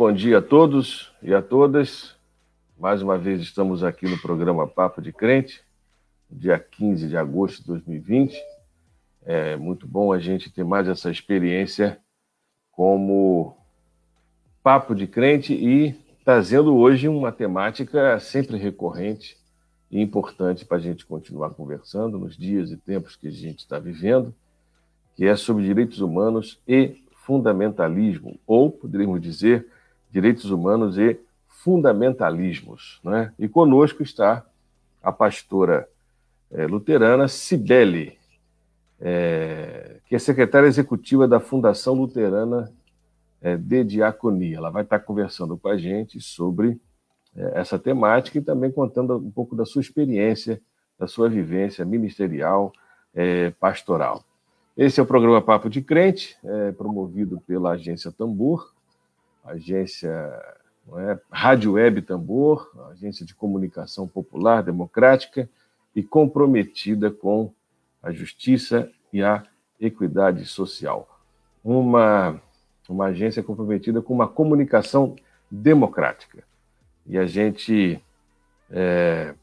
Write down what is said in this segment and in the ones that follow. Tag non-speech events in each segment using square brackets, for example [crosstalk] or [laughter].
bom dia a todos e a todas. Mais uma vez estamos aqui no programa Papo de Crente, dia 15 de agosto de 2020. É muito bom a gente ter mais essa experiência como Papo de Crente e trazendo hoje uma temática sempre recorrente e importante para a gente continuar conversando nos dias e tempos que a gente está vivendo, que é sobre direitos humanos e fundamentalismo, ou poderíamos dizer direitos humanos e fundamentalismos. Né? E conosco está a pastora é, luterana Cibele, é, que é secretária executiva da Fundação Luterana é, de Diaconia. Ela vai estar conversando com a gente sobre essa temática e também contando um pouco da sua experiência, da sua vivência ministerial, pastoral. Esse é o programa Papo de Crente, promovido pela agência Tambor, agência é, Rádio Web Tambor, agência de comunicação popular, democrática e comprometida com a justiça e a equidade social. Uma, uma agência comprometida com uma comunicação democrática. E a gente, é,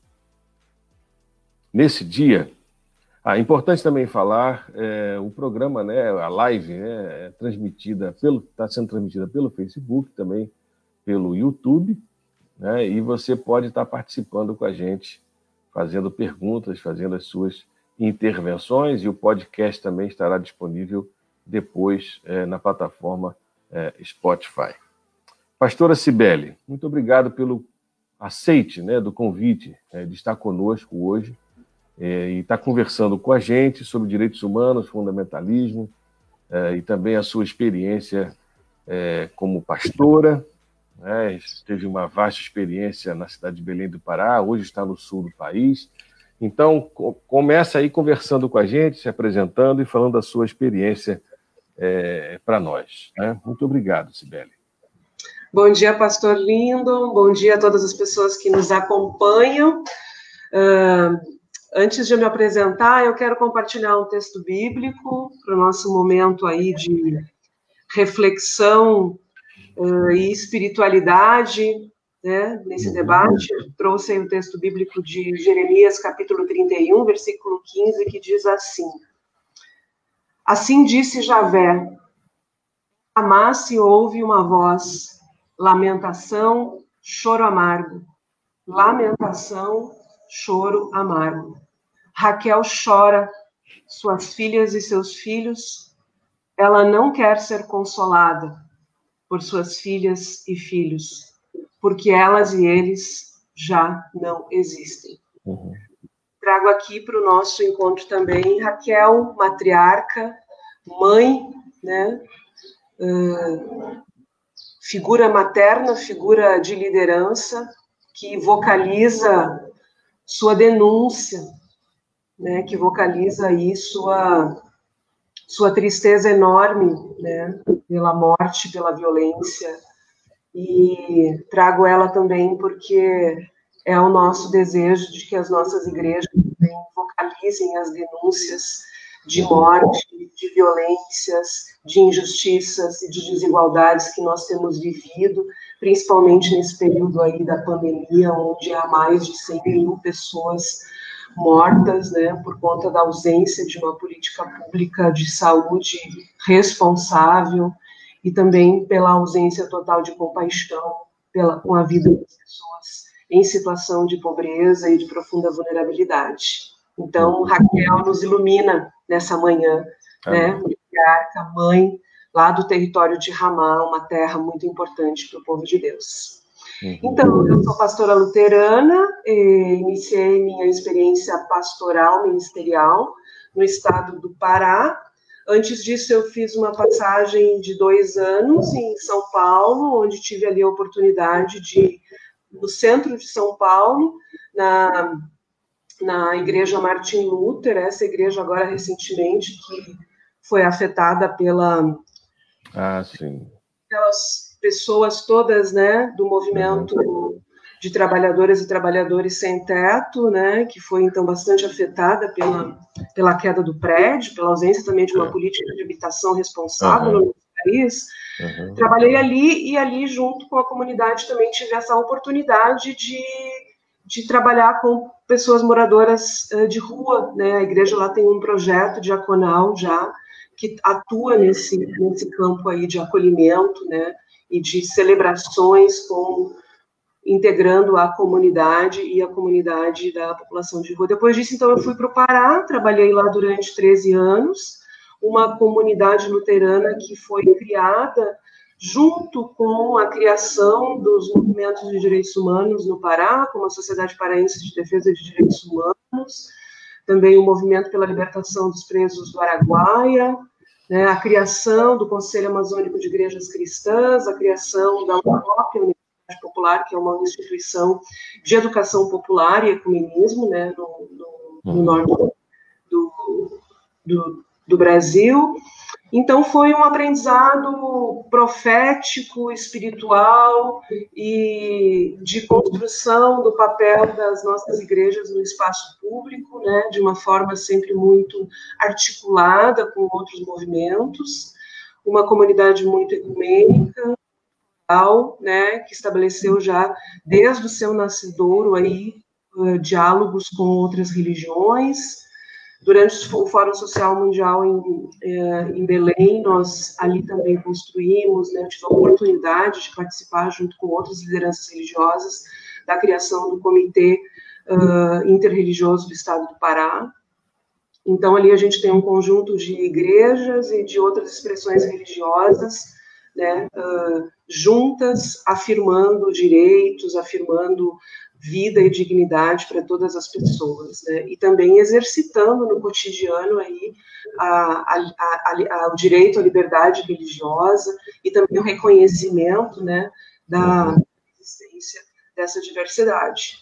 nesse dia, ah, importante também falar, é, o programa, né, a live, né, é transmitida pelo, está sendo transmitida pelo Facebook, também pelo YouTube, né, e você pode estar participando com a gente, fazendo perguntas, fazendo as suas intervenções, e o podcast também estará disponível depois é, na plataforma é, Spotify. Pastora Cibele, muito obrigado pelo aceite né, do convite é, de estar conosco hoje é, e está conversando com a gente sobre direitos humanos, fundamentalismo é, e também a sua experiência é, como pastora. Né, teve uma vasta experiência na cidade de Belém do Pará, hoje está no sul do país. Então, co começa aí conversando com a gente, se apresentando e falando da sua experiência é, para nós. Né? Muito obrigado, Sibeli. Bom dia, pastor Lindo. Bom dia a todas as pessoas que nos acompanham. Uh, Antes de eu me apresentar, eu quero compartilhar um texto bíblico para o nosso momento aí de reflexão uh, e espiritualidade, né, nesse debate. Eu trouxe aí o texto bíblico de Jeremias, capítulo 31, versículo 15, que diz assim: Assim disse Javé: Amás se ouve uma voz, lamentação, choro amargo, lamentação, choro amargo. Raquel chora, suas filhas e seus filhos. Ela não quer ser consolada por suas filhas e filhos, porque elas e eles já não existem. Uhum. Trago aqui para o nosso encontro também Raquel, matriarca, mãe, né? Uh, figura materna, figura de liderança, que vocaliza sua denúncia, né, que vocaliza aí sua, sua tristeza enorme, né, pela morte, pela violência, e trago ela também porque é o nosso desejo de que as nossas igrejas vocalizem as denúncias de morte, de violências, de injustiças e de desigualdades que nós temos vivido, principalmente nesse período aí da pandemia, onde há mais de 100 mil pessoas mortas, né, por conta da ausência de uma política pública de saúde responsável e também pela ausência total de compaixão pela, com a vida das pessoas em situação de pobreza e de profunda vulnerabilidade. Então, Raquel nos ilumina nessa manhã, né, mulher, mãe, lá do território de Ramá, uma terra muito importante para o povo de Deus. Uhum. Então, eu sou pastora luterana, iniciei minha experiência pastoral ministerial no estado do Pará. Antes disso, eu fiz uma passagem de dois anos em São Paulo, onde tive ali a oportunidade de, no centro de São Paulo, na, na Igreja Martin Luther, essa igreja agora recentemente que foi afetada pela ah, sim. Aquelas pessoas todas, né, do movimento uhum. de trabalhadoras e trabalhadores sem teto, né, que foi então bastante afetada pela, pela queda do prédio, pela ausência também de uma é. política de habitação responsável uhum. no país, trabalhei ali e ali junto com a comunidade também tive essa oportunidade de, de trabalhar com pessoas moradoras uh, de rua, né? A igreja lá tem um projeto diaconal já que atua nesse nesse campo aí de acolhimento, né? E de celebrações com integrando a comunidade e a comunidade da população de rua. Depois disso, então, eu fui para o Pará, trabalhei lá durante 13 anos, uma comunidade luterana que foi criada junto com a criação dos movimentos de direitos humanos no Pará, como a Sociedade Paraense de Defesa de Direitos Humanos, também o Movimento pela Libertação dos Presos do Araguaia, né, a criação do Conselho Amazônico de Igrejas Cristãs, a criação da própria Popular, que é uma instituição de educação popular e ecumenismo né, no, no, no uhum. norte do, do, do Brasil. Então, foi um aprendizado profético, espiritual e de construção do papel das nossas igrejas no espaço público, né, de uma forma sempre muito articulada com outros movimentos, uma comunidade muito ecumênica, né, que estabeleceu já desde o seu nascedouro aí uh, diálogos com outras religiões. Durante o Fórum Social Mundial em, uh, em Belém, nós ali também construímos, né, tive a oportunidade de participar junto com outras lideranças religiosas da criação do Comitê uh, Interreligioso do Estado do Pará. Então ali a gente tem um conjunto de igrejas e de outras expressões religiosas né, uh, juntas, afirmando direitos, afirmando vida e dignidade para todas as pessoas, né, e também exercitando no cotidiano aí a, a, a, o direito à liberdade religiosa e também o reconhecimento, né, da existência dessa diversidade.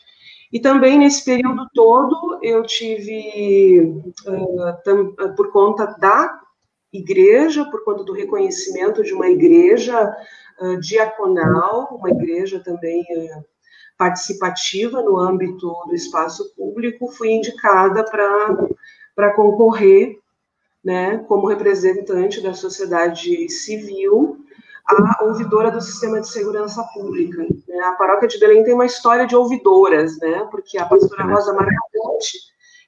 E também nesse período todo eu tive, uh, tam, uh, por conta da igreja, por conta do reconhecimento de uma igreja uh, diaconal, uma igreja também participativa no âmbito do espaço público, fui indicada para concorrer, né, como representante da sociedade civil, a ouvidora do sistema de segurança pública. Né? A paróquia de Belém tem uma história de ouvidoras, né, porque a pastora Rosa Marcamonte,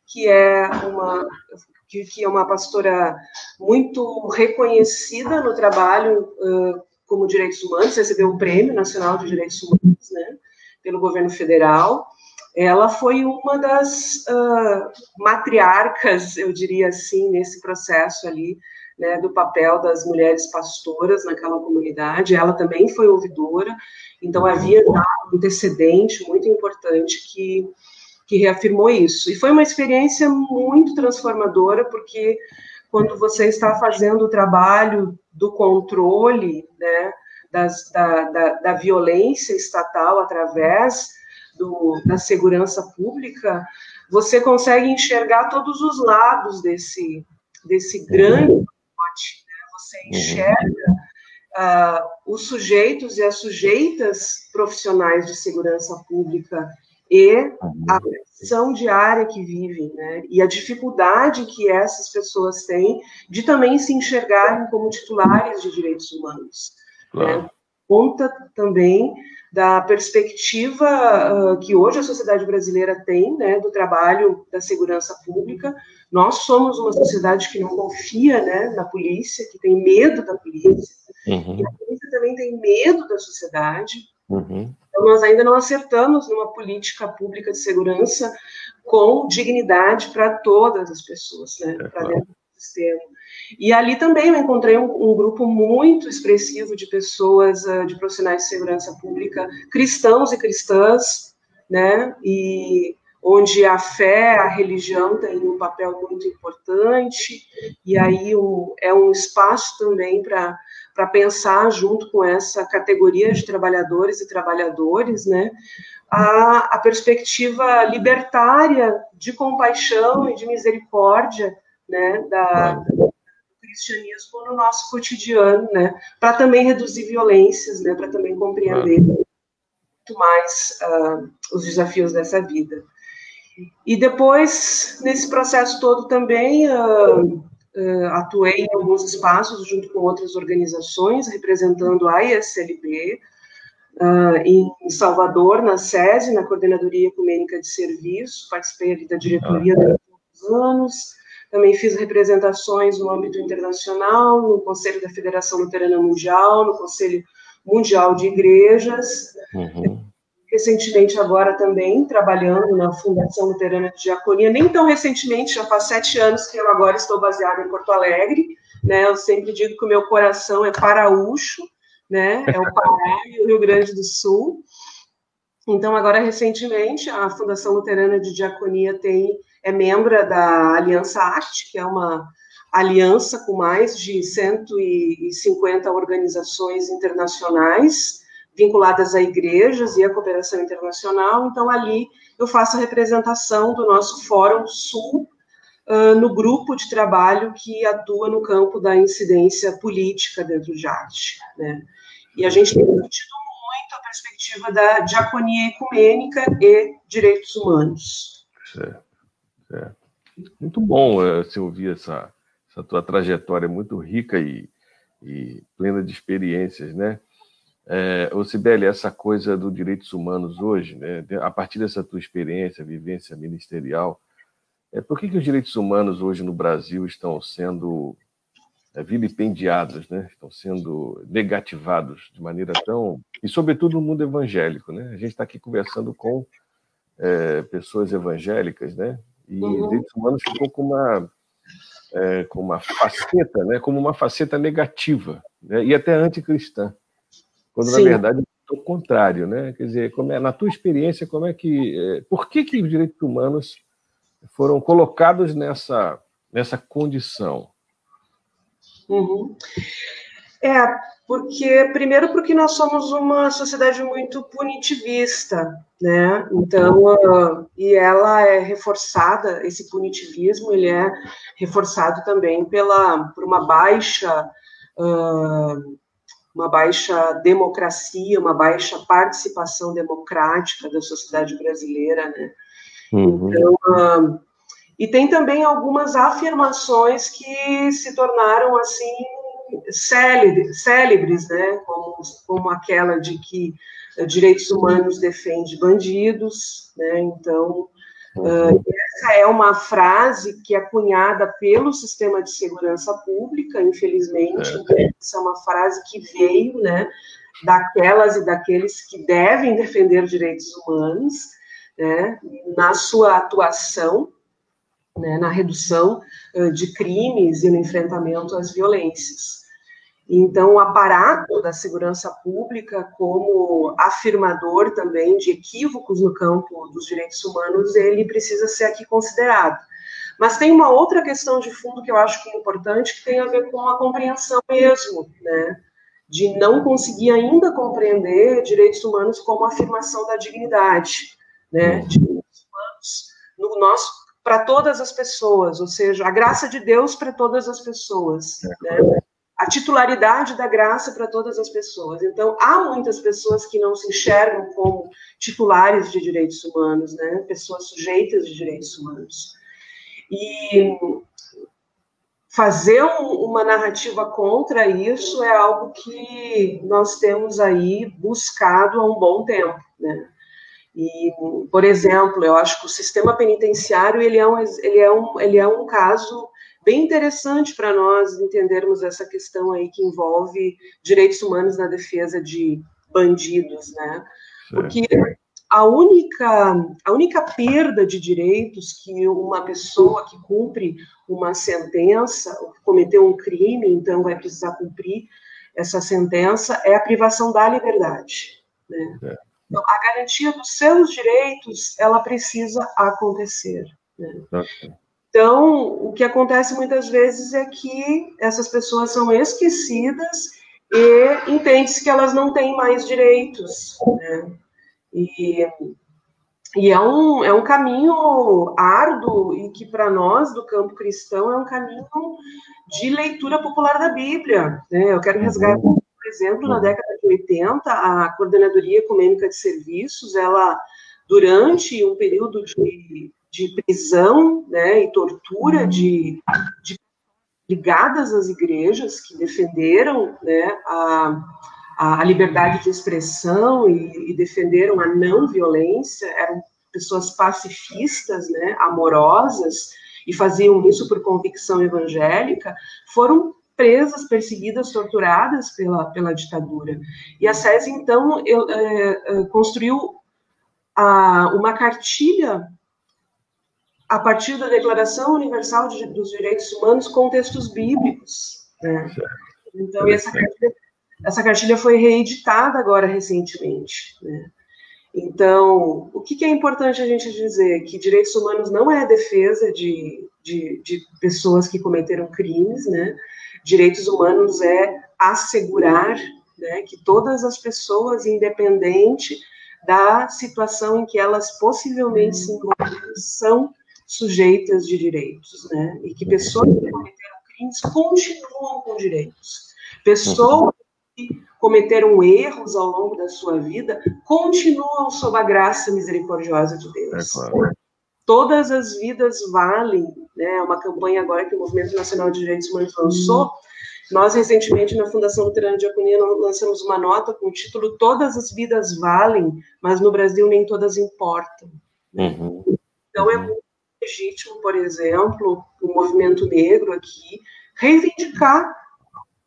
que é uma que, que é uma pastora muito reconhecida no trabalho uh, como direitos humanos, recebeu o Prêmio Nacional de Direitos Humanos, né, pelo governo federal. Ela foi uma das uh, matriarcas, eu diria assim, nesse processo ali, né, do papel das mulheres pastoras naquela comunidade. Ela também foi ouvidora, então havia um antecedente muito importante que que reafirmou isso. E foi uma experiência muito transformadora, porque quando você está fazendo o trabalho do controle né, das, da, da, da, violência estatal através do, da segurança pública, você consegue enxergar todos os lados desse, desse grande pacote. Né? Você uhum. enxerga uh, os sujeitos e as sujeitas profissionais de segurança pública e a pressão diária que vivem, né, e a dificuldade que essas pessoas têm de também se enxergarem como titulares de direitos humanos. Né. Claro. Né? Conta também da perspectiva uh, que hoje a sociedade brasileira tem, né, do trabalho da segurança pública. Nós somos uma sociedade que não confia, né, na polícia, que tem medo da polícia. Uhum. E a polícia também tem medo da sociedade. Uhum. Então, nós ainda não acertamos numa política pública de segurança com dignidade para todas as pessoas, né, é, para dentro do sistema. E ali também eu encontrei um, um grupo muito expressivo de pessoas, uh, de profissionais de segurança pública, cristãos e cristãs, né, e onde a fé, a religião tem um papel muito importante, e aí um, é um espaço também para para pensar junto com essa categoria de trabalhadores e trabalhadores, né, a, a perspectiva libertária de compaixão e de misericórdia, né, da, cristianismo no nosso cotidiano, né, para também reduzir violências, né, para também compreender muito mais uh, os desafios dessa vida. E depois, nesse processo todo também, uh, uh, atuei em alguns espaços junto com outras organizações, representando a ISLB, uh, em Salvador, na SESI, na Coordenadoria Ecumênica de Serviço, participei da diretoria ah. durante muitos anos, também fiz representações no âmbito internacional, no Conselho da Federação Luterana Mundial, no Conselho Mundial de Igrejas, uhum. recentemente agora também trabalhando na Fundação Luterana de Diaconia, nem tão recentemente, já faz sete anos que eu agora estou baseada em Porto Alegre, né, eu sempre digo que o meu coração é paraúcho, né? É o Pará [laughs] e o Rio Grande do Sul. Então, agora, recentemente, a Fundação Luterana de Diaconia tem, é membro da Aliança Arte, que é uma aliança com mais de 150 organizações internacionais vinculadas a igrejas e à cooperação internacional. Então, ali eu faço a representação do nosso Fórum Sul uh, no grupo de trabalho que atua no campo da incidência política dentro de arte. Né? E a gente tem discutido muito a perspectiva da diaconia ecumênica e direitos humanos. Certo, certo. Muito bom se ouvir essa, essa tua trajetória muito rica e, e plena de experiências, né? É, Sibeli, essa coisa dos direitos humanos hoje, né, a partir dessa tua experiência, vivência ministerial, é, por que, que os direitos humanos hoje no Brasil estão sendo é, vilipendiados, né? estão sendo negativados de maneira tão. E, sobretudo, no mundo evangélico. Né? A gente está aqui conversando com é, pessoas evangélicas, né? E uhum. direitos humanos ficou com uma, é, com uma faceta, né? como uma faceta negativa, né? e até anticristã, quando, Sim. na verdade, é o contrário. Né? Quer dizer, como é, na tua experiência, como é que. É, por que, que os direitos humanos foram colocados nessa, nessa condição? Uhum. É, porque, primeiro, porque nós somos uma sociedade muito punitivista, né? Então, uh, e ela é reforçada, esse punitivismo, ele é reforçado também pela, por uma baixa, uh, uma baixa democracia, uma baixa participação democrática da sociedade brasileira, né? Uhum. Então, uh, e tem também algumas afirmações que se tornaram assim célebres, célebres né? como, como aquela de que uh, direitos humanos defende bandidos, né? Então, uh, essa é uma frase que é cunhada pelo sistema de segurança pública, infelizmente, é. essa é uma frase que veio, né? Daquelas e daqueles que devem defender direitos humanos, né? Na sua atuação, né, na redução de crimes e no enfrentamento às violências. Então, o aparato da segurança pública, como afirmador também de equívocos no campo dos direitos humanos, ele precisa ser aqui considerado. Mas tem uma outra questão de fundo que eu acho que é importante, que tem a ver com a compreensão mesmo, né? De não conseguir ainda compreender direitos humanos como afirmação da dignidade, né? Direitos humanos no nosso para todas as pessoas, ou seja, a graça de Deus para todas as pessoas, né? a titularidade da graça para todas as pessoas. Então, há muitas pessoas que não se enxergam como titulares de direitos humanos, né? pessoas sujeitas de direitos humanos. E fazer uma narrativa contra isso é algo que nós temos aí buscado há um bom tempo, né? E, por exemplo, eu acho que o sistema penitenciário ele é um, ele é um, ele é um caso bem interessante para nós entendermos essa questão aí que envolve direitos humanos na defesa de bandidos, né? Porque a única, a única perda de direitos que uma pessoa que cumpre uma sentença, ou que cometeu um crime, então vai precisar cumprir essa sentença, é a privação da liberdade. Né? É. Então, a garantia dos seus direitos, ela precisa acontecer. Né? Então, o que acontece muitas vezes é que essas pessoas são esquecidas e entende-se que elas não têm mais direitos. Né? E, e é, um, é um caminho árduo e que, para nós, do campo cristão, é um caminho de leitura popular da Bíblia. Né? Eu quero resgatar uhum por exemplo, na década de 80, a Coordenadoria Ecumênica de Serviços, ela, durante um período de, de prisão né, e tortura de, de ligadas às igrejas, que defenderam né, a, a liberdade de expressão e, e defenderam a não violência, eram pessoas pacifistas, né, amorosas, e faziam isso por convicção evangélica, foram presas, perseguidas, torturadas pela, pela ditadura. E a SESI, então, eu, é, é, construiu a, uma cartilha a partir da Declaração Universal de, dos Direitos Humanos com textos bíblicos. Né? Então, essa cartilha, essa cartilha, foi reeditada agora recentemente. Né? Então, o que, que, é importante a gente dizer? Que direitos humanos não é a defesa de, de, de pessoas que cometeram crimes, né? Direitos humanos é assegurar né, que todas as pessoas, independente da situação em que elas possivelmente se encontram, são sujeitas de direitos, né? E que pessoas que cometeram crimes continuam com direitos. Pessoas que cometeram erros ao longo da sua vida continuam sob a graça misericordiosa de Deus. É claro. Todas as vidas valem, né? É uma campanha agora que o Movimento Nacional de Direitos Humanos lançou. Nós, recentemente, na Fundação Luterana de Diaconia, lançamos uma nota com o título Todas as vidas valem, mas no Brasil nem todas importam. Uhum. Então, é muito legítimo, por exemplo, o movimento negro aqui reivindicar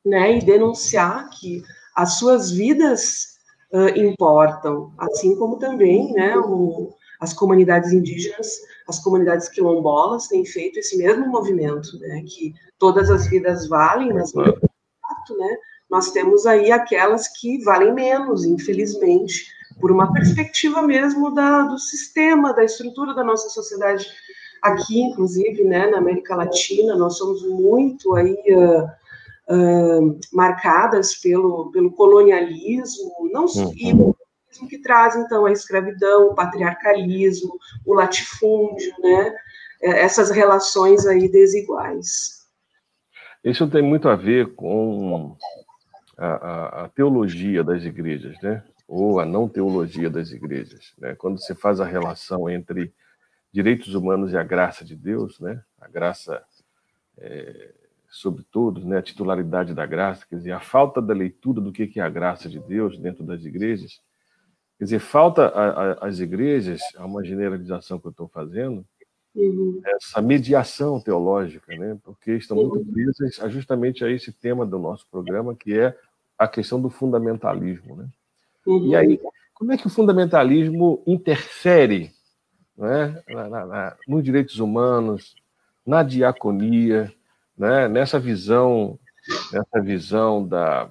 né, e denunciar que as suas vidas uh, importam, assim como também né, o, as comunidades indígenas, as comunidades quilombolas têm feito esse mesmo movimento, né, que todas as vidas valem, mas no fato, né, nós temos aí aquelas que valem menos, infelizmente, por uma perspectiva mesmo da, do sistema, da estrutura da nossa sociedade aqui, inclusive, né, na América Latina, nós somos muito aí uh, uh, marcadas pelo, pelo colonialismo, não uhum. E que traz então a escravidão, o patriarcalismo, o latifúndio, né, é, essas relações aí desiguais. Isso tem muito a ver com a, a, a teologia das igrejas, né? Ou a não teologia das igrejas, né? Quando se faz a relação entre direitos humanos e a graça de Deus, né? A graça é, sobre todos, né, a titularidade da graça, quer dizer, a falta da leitura do que é a graça de Deus dentro das igrejas, quer dizer, falta às igrejas, há uma generalização que eu estou fazendo, uhum. essa mediação teológica, né, porque estão muito uhum. presas justamente a esse tema do nosso programa, que é a questão do fundamentalismo, né? Uhum. E aí, como é que o fundamentalismo interfere né, na, na, na, nos direitos humanos, na diaconia, né, nessa visão, nessa visão da,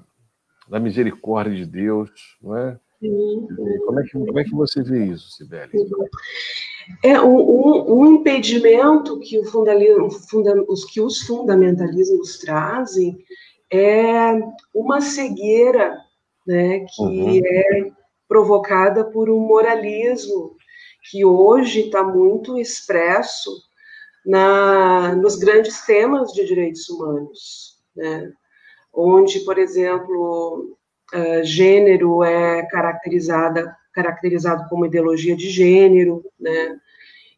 da misericórdia de Deus, não é? Como é, que, como é que você vê isso, Sibeli? É um, um, impedimento que, o funda, os, que os fundamentalismos trazem é uma cegueira né, que uhum. é provocada por um moralismo que hoje está muito expresso na, nos grandes temas de direitos humanos, né? onde, por exemplo, uh, gênero é caracterizada, caracterizado como ideologia de gênero, né?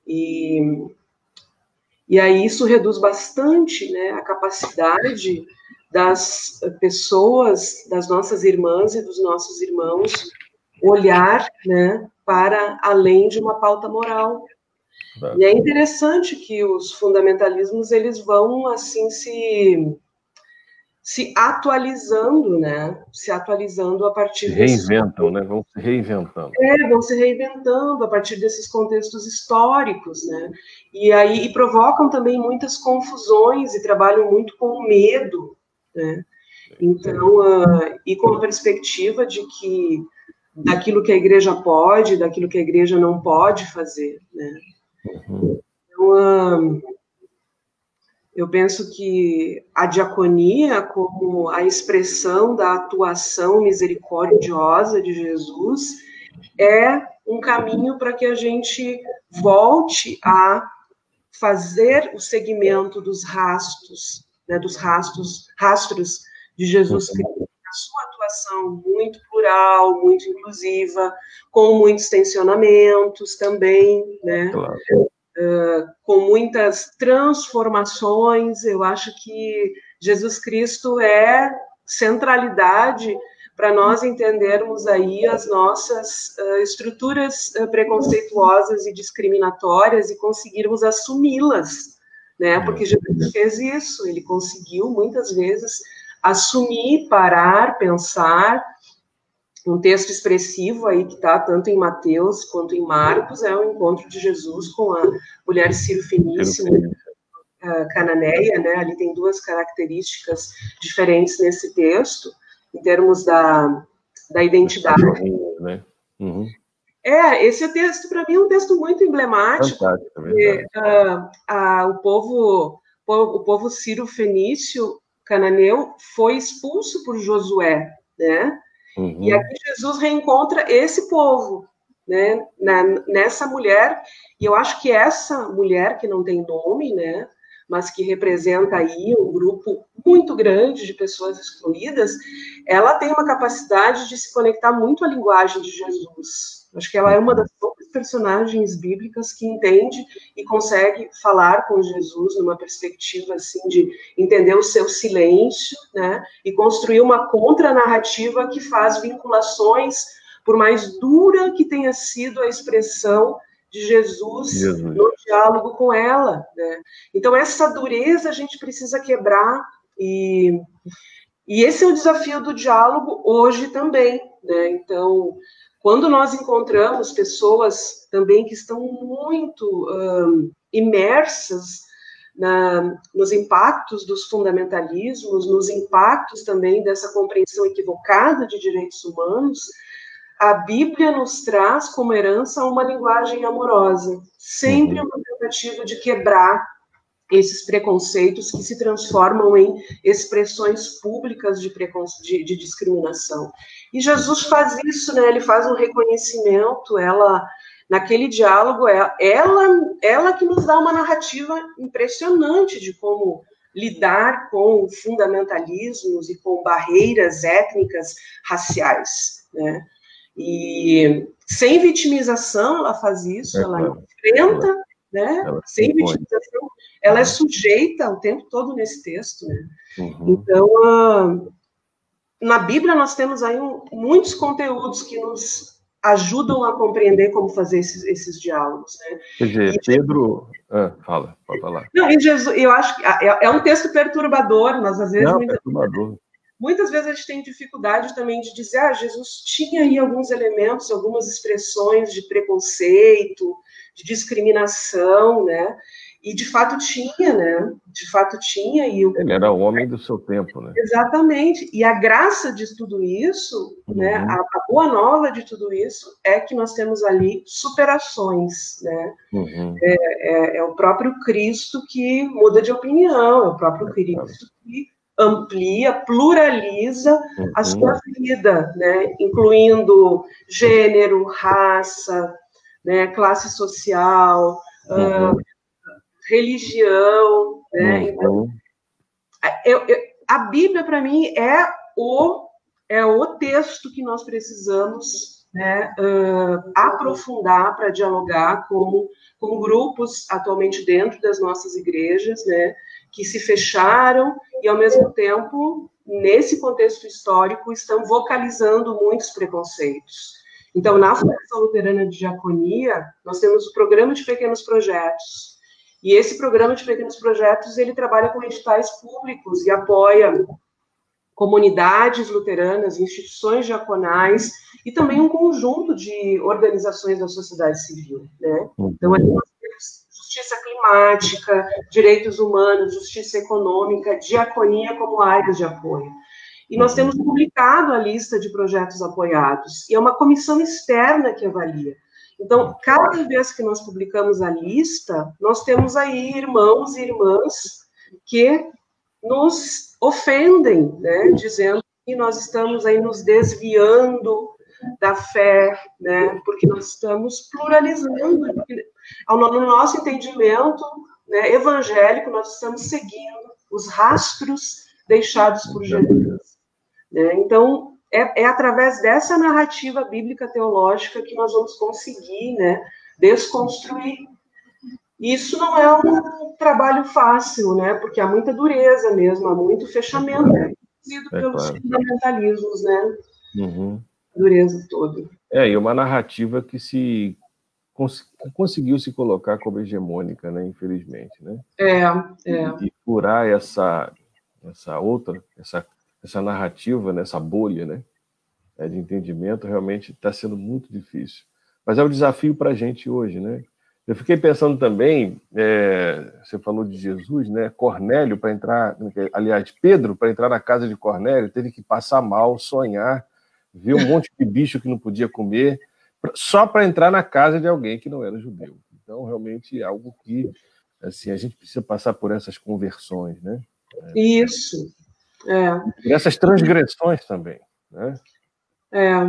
E, e aí isso reduz bastante né, a capacidade das pessoas, das nossas irmãs e dos nossos irmãos, olhar né, para além de uma pauta moral. E é interessante que os fundamentalismos eles vão assim se se atualizando, né? Se atualizando a partir se reinventam, né? Vão se reinventando. É, vão se reinventando a partir desses contextos históricos, né? E aí e provocam também muitas confusões e trabalham muito com o medo, né? Então, uh, e com a perspectiva de que daquilo que a igreja pode, daquilo que a igreja não pode fazer, né? Então, eu penso que a diaconia, como a expressão da atuação misericordiosa de Jesus, é um caminho para que a gente volte a fazer o segmento dos rastros, né, dos rastros, rastros de Jesus Cristo, a sua atuação muito plural, muito inclusiva, com muitos tensionamentos também, né? Claro. Uh, com muitas transformações. Eu acho que Jesus Cristo é centralidade para nós entendermos aí as nossas uh, estruturas uh, preconceituosas e discriminatórias e conseguirmos assumi-las, né? É. Porque Jesus fez isso, ele conseguiu muitas vezes assumir, parar, pensar. Um texto expressivo aí que está tanto em Mateus quanto em Marcos é o encontro de Jesus com a mulher Ciro Fenício, uh, cananeia, né? Ali tem duas características diferentes nesse texto em termos da, da identidade. Né? Uhum. É, esse texto, para mim, é um texto muito emblemático. Fantástico, é porque, uh, uh, o povo, o povo sírio-fenício cananeu foi expulso por Josué, né? Uhum. E aqui Jesus reencontra esse povo, né? Nessa mulher, e eu acho que essa mulher que não tem nome, né? mas que representa aí um grupo muito grande de pessoas excluídas, ela tem uma capacidade de se conectar muito à linguagem de Jesus. Acho que ela é uma das personagens bíblicas que entende e consegue falar com Jesus numa perspectiva assim de entender o seu silêncio, né, e construir uma contranarrativa que faz vinculações, por mais dura que tenha sido a expressão de Jesus, Jesus, no diálogo com ela. Né? Então, essa dureza a gente precisa quebrar, e, e esse é o desafio do diálogo hoje também. Né? Então, quando nós encontramos pessoas também que estão muito um, imersas na, nos impactos dos fundamentalismos, nos impactos também dessa compreensão equivocada de direitos humanos, a Bíblia nos traz como herança uma linguagem amorosa, sempre uhum. uma tentativa de quebrar esses preconceitos que se transformam em expressões públicas de, de, de, discriminação. E Jesus faz isso, né? Ele faz um reconhecimento, ela naquele diálogo, é, ela, ela que nos dá uma narrativa impressionante de como lidar com fundamentalismos e com barreiras étnicas raciais, né? E sem vitimização ela faz isso, é, ela enfrenta, ela, né? Ela sem vitimização, ela é sujeita o tempo todo nesse texto, né? Uhum. Então, uh, na Bíblia nós temos aí um, muitos conteúdos que nos ajudam a compreender como fazer esses, esses diálogos, né? Quer dizer, e, Pedro, ah, fala, pode falar. Não, e Jesus, eu acho que é, é, um texto perturbador, mas às vezes Não, perturbador. Muitas vezes a gente tem dificuldade também de dizer, ah, Jesus tinha aí alguns elementos, algumas expressões de preconceito, de discriminação, né? E de fato tinha, né? De fato tinha. E o... Ele era o homem do seu tempo, né? Exatamente. E a graça de tudo isso, né? uhum. né? A, a, boa nova de tudo isso é que nós temos ali superações, né? Uhum. É, é, é, o próprio Cristo que muda de opinião, é o próprio é, Cristo que amplia, pluraliza uhum. a sua vida, né? incluindo gênero, raça, né? classe social, uh, religião. Né? Uhum. Então, eu, eu, a Bíblia, para mim, é o, é o texto que nós precisamos né, uh, aprofundar para dialogar com, com grupos atualmente dentro das nossas igrejas, né, que se fecharam e, ao mesmo tempo, nesse contexto histórico, estão vocalizando muitos preconceitos. Então, na Fundação Luterana de Diaconia, nós temos o Programa de Pequenos Projetos. E esse Programa de Pequenos Projetos, ele trabalha com editais públicos e apoia comunidades luteranas, instituições diaconais e também um conjunto de organizações da sociedade civil. Né? Então, nós justiça climática, direitos humanos, justiça econômica, diaconia como áreas de apoio. E nós temos publicado a lista de projetos apoiados, e é uma comissão externa que avalia. Então, cada vez que nós publicamos a lista, nós temos aí irmãos e irmãs que nos ofendem, né, dizendo que nós estamos aí nos desviando da fé, né, porque nós estamos pluralizando, no nosso entendimento né, evangélico, nós estamos seguindo os rastros deixados por Jesus. Né? Então, é, é, através dessa narrativa bíblica teológica que nós vamos conseguir né, desconstruir. Isso não é um trabalho fácil, né? Porque há muita dureza mesmo, há muito fechamento é, pelos claro. fundamentalismos, né? Uhum. A dureza toda. É, e uma narrativa que se cons conseguiu se colocar como hegemônica, né? Infelizmente, né? É, é. E, e furar essa essa outra, essa essa narrativa, nessa bolha, né? É, de entendimento realmente está sendo muito difícil. Mas é um desafio para a gente hoje, né? Eu fiquei pensando também, é, você falou de Jesus, né? Cornélio para entrar, aliás, Pedro para entrar na casa de Cornélio teve que passar mal, sonhar, ver um monte de bicho que não podia comer, só para entrar na casa de alguém que não era judeu. Então, realmente é algo que assim a gente precisa passar por essas conversões, né? Isso. É. Por essas transgressões também, né? É.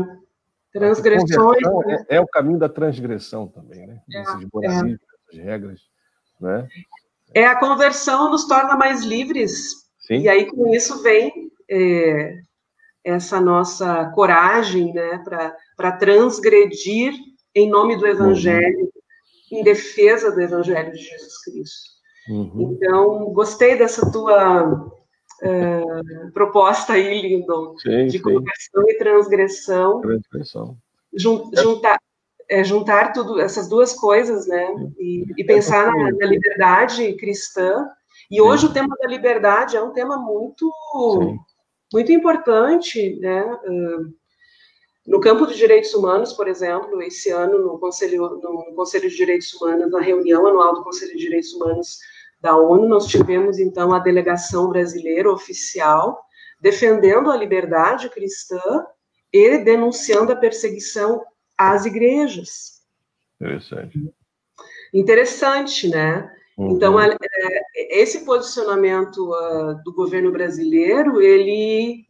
Transgressões. Né? É, é, o caminho da transgressão também, né? É, Esses moralismos, é. regras, né? É, a conversão nos torna mais livres. Sim. E aí, com isso, vem é, essa nossa coragem, né, para transgredir em nome do Evangelho, uhum. em defesa do Evangelho de Jesus Cristo. Uhum. Então, gostei dessa tua uh, proposta aí, Lindon, sim, de sim. conversão e transgressão. Transgressão. Jun, juntar, é, juntar tudo, essas duas coisas, né? E, e pensar na, na, liberdade cristã. E hoje o tema da liberdade é um tema muito, muito importante, né? Uh, no campo de direitos humanos, por exemplo, esse ano no Conselho, no Conselho de Direitos Humanos, na reunião anual do Conselho de Direitos Humanos da ONU, nós tivemos então a delegação brasileira oficial defendendo a liberdade cristã e denunciando a perseguição às igrejas. Interessante. Interessante, né? Uhum. Então, é, esse posicionamento uh, do governo brasileiro, ele,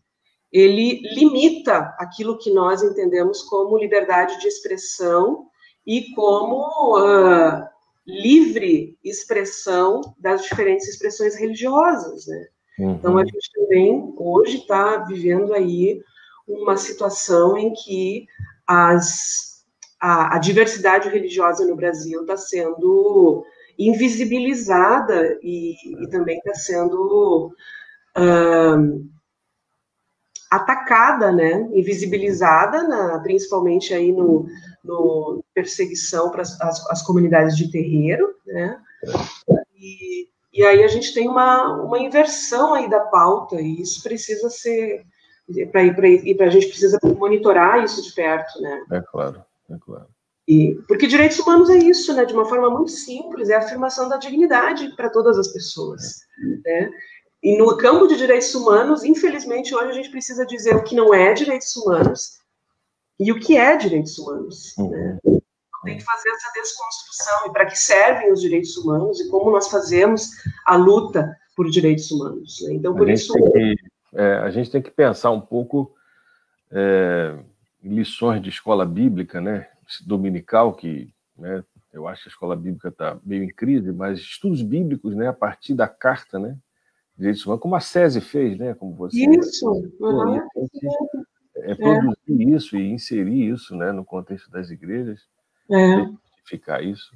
ele limita aquilo que nós entendemos como liberdade de expressão e como uh, livre expressão das diferentes expressões religiosas, né? Uhum. Então a gente também hoje está vivendo aí uma situação em que as, a, a diversidade religiosa no Brasil está sendo invisibilizada e, e também está sendo uh, atacada, né? Invisibilizada, na, principalmente aí no no perseguição para as, as, comunidades de terreiro, né? E, e aí a gente tem uma, uma inversão aí da pauta, e isso precisa ser. Para e para a gente precisa monitorar isso de perto, né? É claro, é claro. E, porque direitos humanos é isso, né? De uma forma muito simples, é a afirmação da dignidade para todas as pessoas, né? E no campo de direitos humanos, infelizmente, hoje a gente precisa dizer o que não é direitos humanos e o que é direitos humanos. Uhum. Né? Tem que fazer essa desconstrução e para que servem os direitos humanos e como nós fazemos a luta por direitos humanos. Né? Então, por isso. Que, é, a gente tem que pensar um pouco é, em lições de escola bíblica, né? Dominical, que né, eu acho que a escola bíblica está meio em crise, mas estudos bíblicos, né, a partir da carta, né, direitos humanos, como a SESI fez, né, como você. Isso. Uhum é, produzir é. isso e inserir isso né, no contexto das igrejas, é. identificar isso,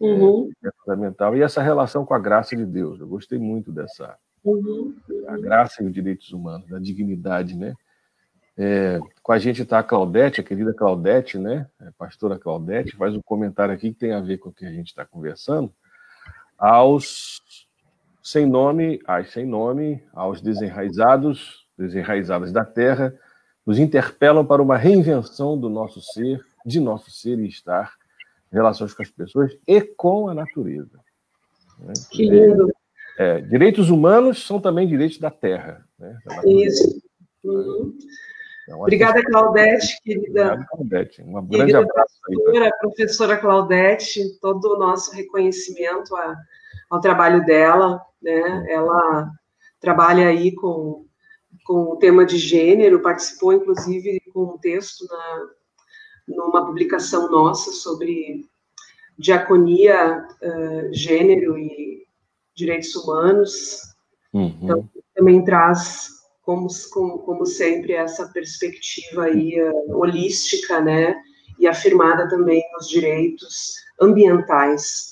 é, uhum. é, fundamental. E essa relação com a graça de Deus, eu gostei muito dessa, uhum. a graça e os direitos humanos, a dignidade, né? É, com a gente está a Claudete, a querida Claudete, né? A pastora Claudete, faz um comentário aqui que tem a ver com o que a gente está conversando. Aos sem nome, às sem nome, aos desenraizados, desenraizadas da terra, nos interpelam para uma reinvenção do nosso ser, de nosso ser e estar, relações com as pessoas e com a natureza. Né? Que lindo. É, é, direitos humanos são também direitos da terra. Né? Da Isso. Uhum. Então, Obrigada, Claudete, querida. Obrigada, Claudete. Um grande abraço. Professora, aí, professora Claudete, todo o nosso reconhecimento a, ao trabalho dela. Né? Ela trabalha aí com com o tema de gênero, participou inclusive com um texto na, numa publicação nossa sobre diaconia, uh, gênero e direitos humanos. Uhum. Então, também traz, como, como, como, sempre, essa perspectiva aí, uh, holística, né, e afirmada também nos direitos ambientais.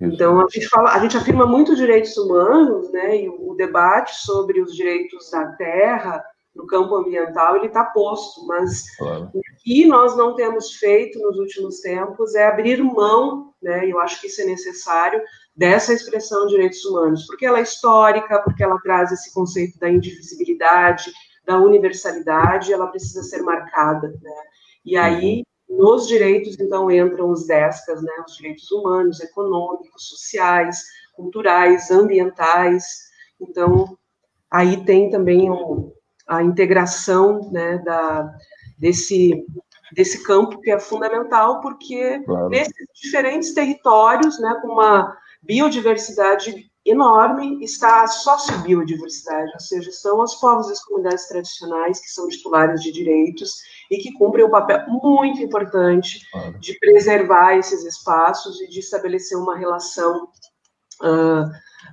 Isso. Então, a gente, fala, a gente afirma muito direitos humanos, né, e o debate sobre os direitos da terra no campo ambiental, ele está posto, mas claro. o que nós não temos feito nos últimos tempos é abrir mão, né, e eu acho que isso é necessário, dessa expressão de direitos humanos, porque ela é histórica, porque ela traz esse conceito da indivisibilidade, da universalidade, ela precisa ser marcada, né, e aí nos direitos, então, entram os DESCAS, né, os direitos humanos, econômicos, sociais, culturais, ambientais. Então, aí tem também um, a integração né, da, desse, desse campo que é fundamental, porque claro. nesses diferentes territórios, né, com uma biodiversidade enorme, está a sociobiodiversidade, ou seja, são os povos e as comunidades tradicionais que são titulares de direitos e que cumprem um papel muito importante claro. de preservar esses espaços e de estabelecer uma relação uh,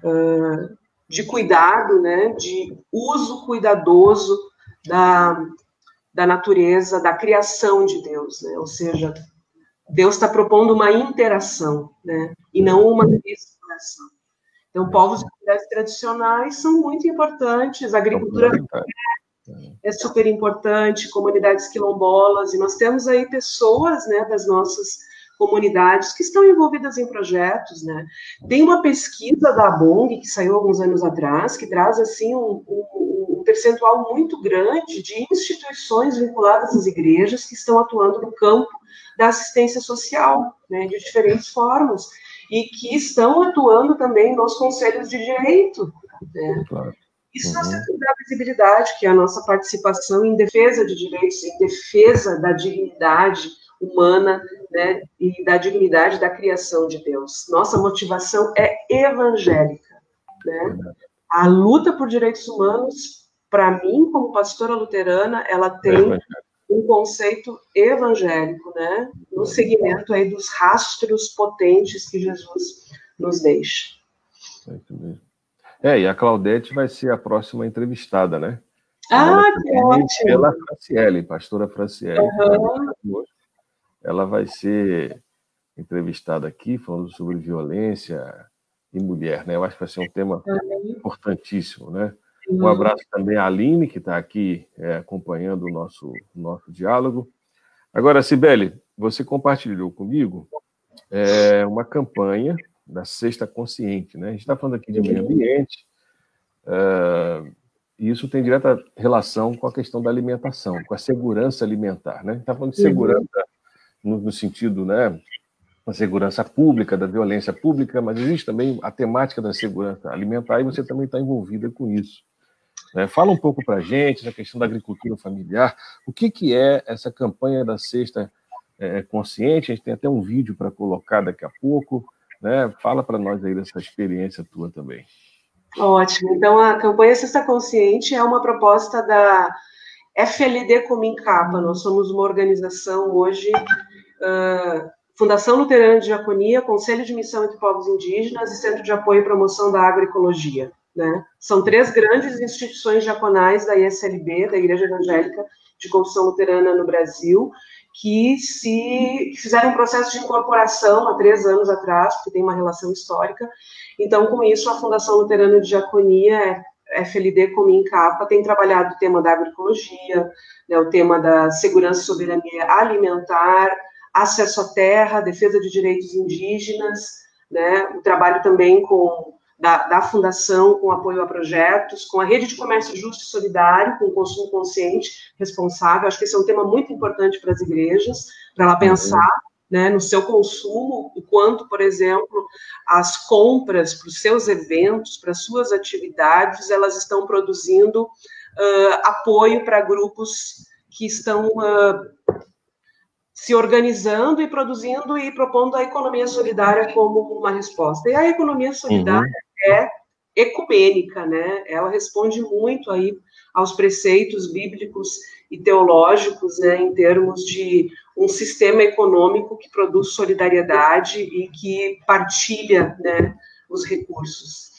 uh, de cuidado, né, de uso cuidadoso da, da natureza, da criação de Deus, né, ou seja, Deus está propondo uma interação, né, e não uma exploração. Então, povos e comunidades tradicionais são muito importantes, a agricultura é super importante, comunidades quilombolas, e nós temos aí pessoas, né, das nossas comunidades que estão envolvidas em projetos, né? Tem uma pesquisa da Bong que saiu alguns anos atrás que traz assim um, um, um, percentual muito grande de instituições vinculadas às igrejas que estão atuando no campo da assistência social, né? De diferentes formas e que estão atuando também nos conselhos de direito, né? Claro. Isso uhum. dá visibilidade, que é a nossa participação em defesa de direitos, em defesa da dignidade humana né, e da dignidade da criação de Deus. Nossa motivação é evangélica. Né? A luta por direitos humanos, para mim, como pastora luterana, ela tem é um conceito evangélico, né? no segmento aí dos rastros potentes que Jesus nos deixa. É, e a Claudete vai ser a próxima entrevistada, né? Ah, que ótimo! Pela Franciele, pastora Franciele. Uhum. Ela vai ser entrevistada aqui, falando sobre violência e mulher, né? Eu acho que vai ser um tema uhum. importantíssimo, né? Uhum. Um abraço também à Aline, que está aqui é, acompanhando o nosso, nosso diálogo. Agora, Sibeli, você compartilhou comigo é, uma campanha da Sexta Consciente. Né? A gente está falando aqui de meio ambiente, uh, e isso tem direta relação com a questão da alimentação, com a segurança alimentar. Né? Está falando de uhum. segurança no, no sentido né, da segurança pública, da violência pública, mas existe também a temática da segurança alimentar, e você também está envolvida com isso. Né? Fala um pouco para a gente essa questão da agricultura familiar, o que, que é essa campanha da Sexta é, Consciente, a gente tem até um vídeo para colocar daqui a pouco, né? Fala para nós aí dessa experiência tua também. Ótimo. Então, a campanha Sexta Consciente é uma proposta da FLD Comincapa. Nós somos uma organização hoje, uh, Fundação Luterana de Diaconia, Conselho de Missão entre Povos Indígenas e Centro de Apoio e Promoção da Agroecologia. Né? São três grandes instituições diaconais da ISLB, da Igreja Evangélica de Confissão Luterana no Brasil, que se fizeram um processo de incorporação há três anos atrás, porque tem uma relação histórica. Então, com isso, a Fundação Luterana de Diaconia, FLD Comim Capa, tem trabalhado o tema da agroecologia, né, o tema da segurança e soberania alimentar, acesso à terra, defesa de direitos indígenas, né, o trabalho também com da, da, Fundação, com apoio a projetos, com a rede de comércio justo e solidário, com consumo consciente, responsável. Acho que esse é um tema muito importante para as igrejas, para ela uhum. pensar né, no seu consumo, o quanto, por exemplo, as compras para os seus eventos, para as suas atividades, elas estão produzindo uh, apoio para grupos que estão uh, se organizando e produzindo e propondo a economia solidária como uma resposta. E a economia solidária uhum. É ecumênica, né? Ela responde muito aí aos preceitos bíblicos e teológicos, né, em termos de um sistema econômico que produz solidariedade e que partilha, né, os recursos.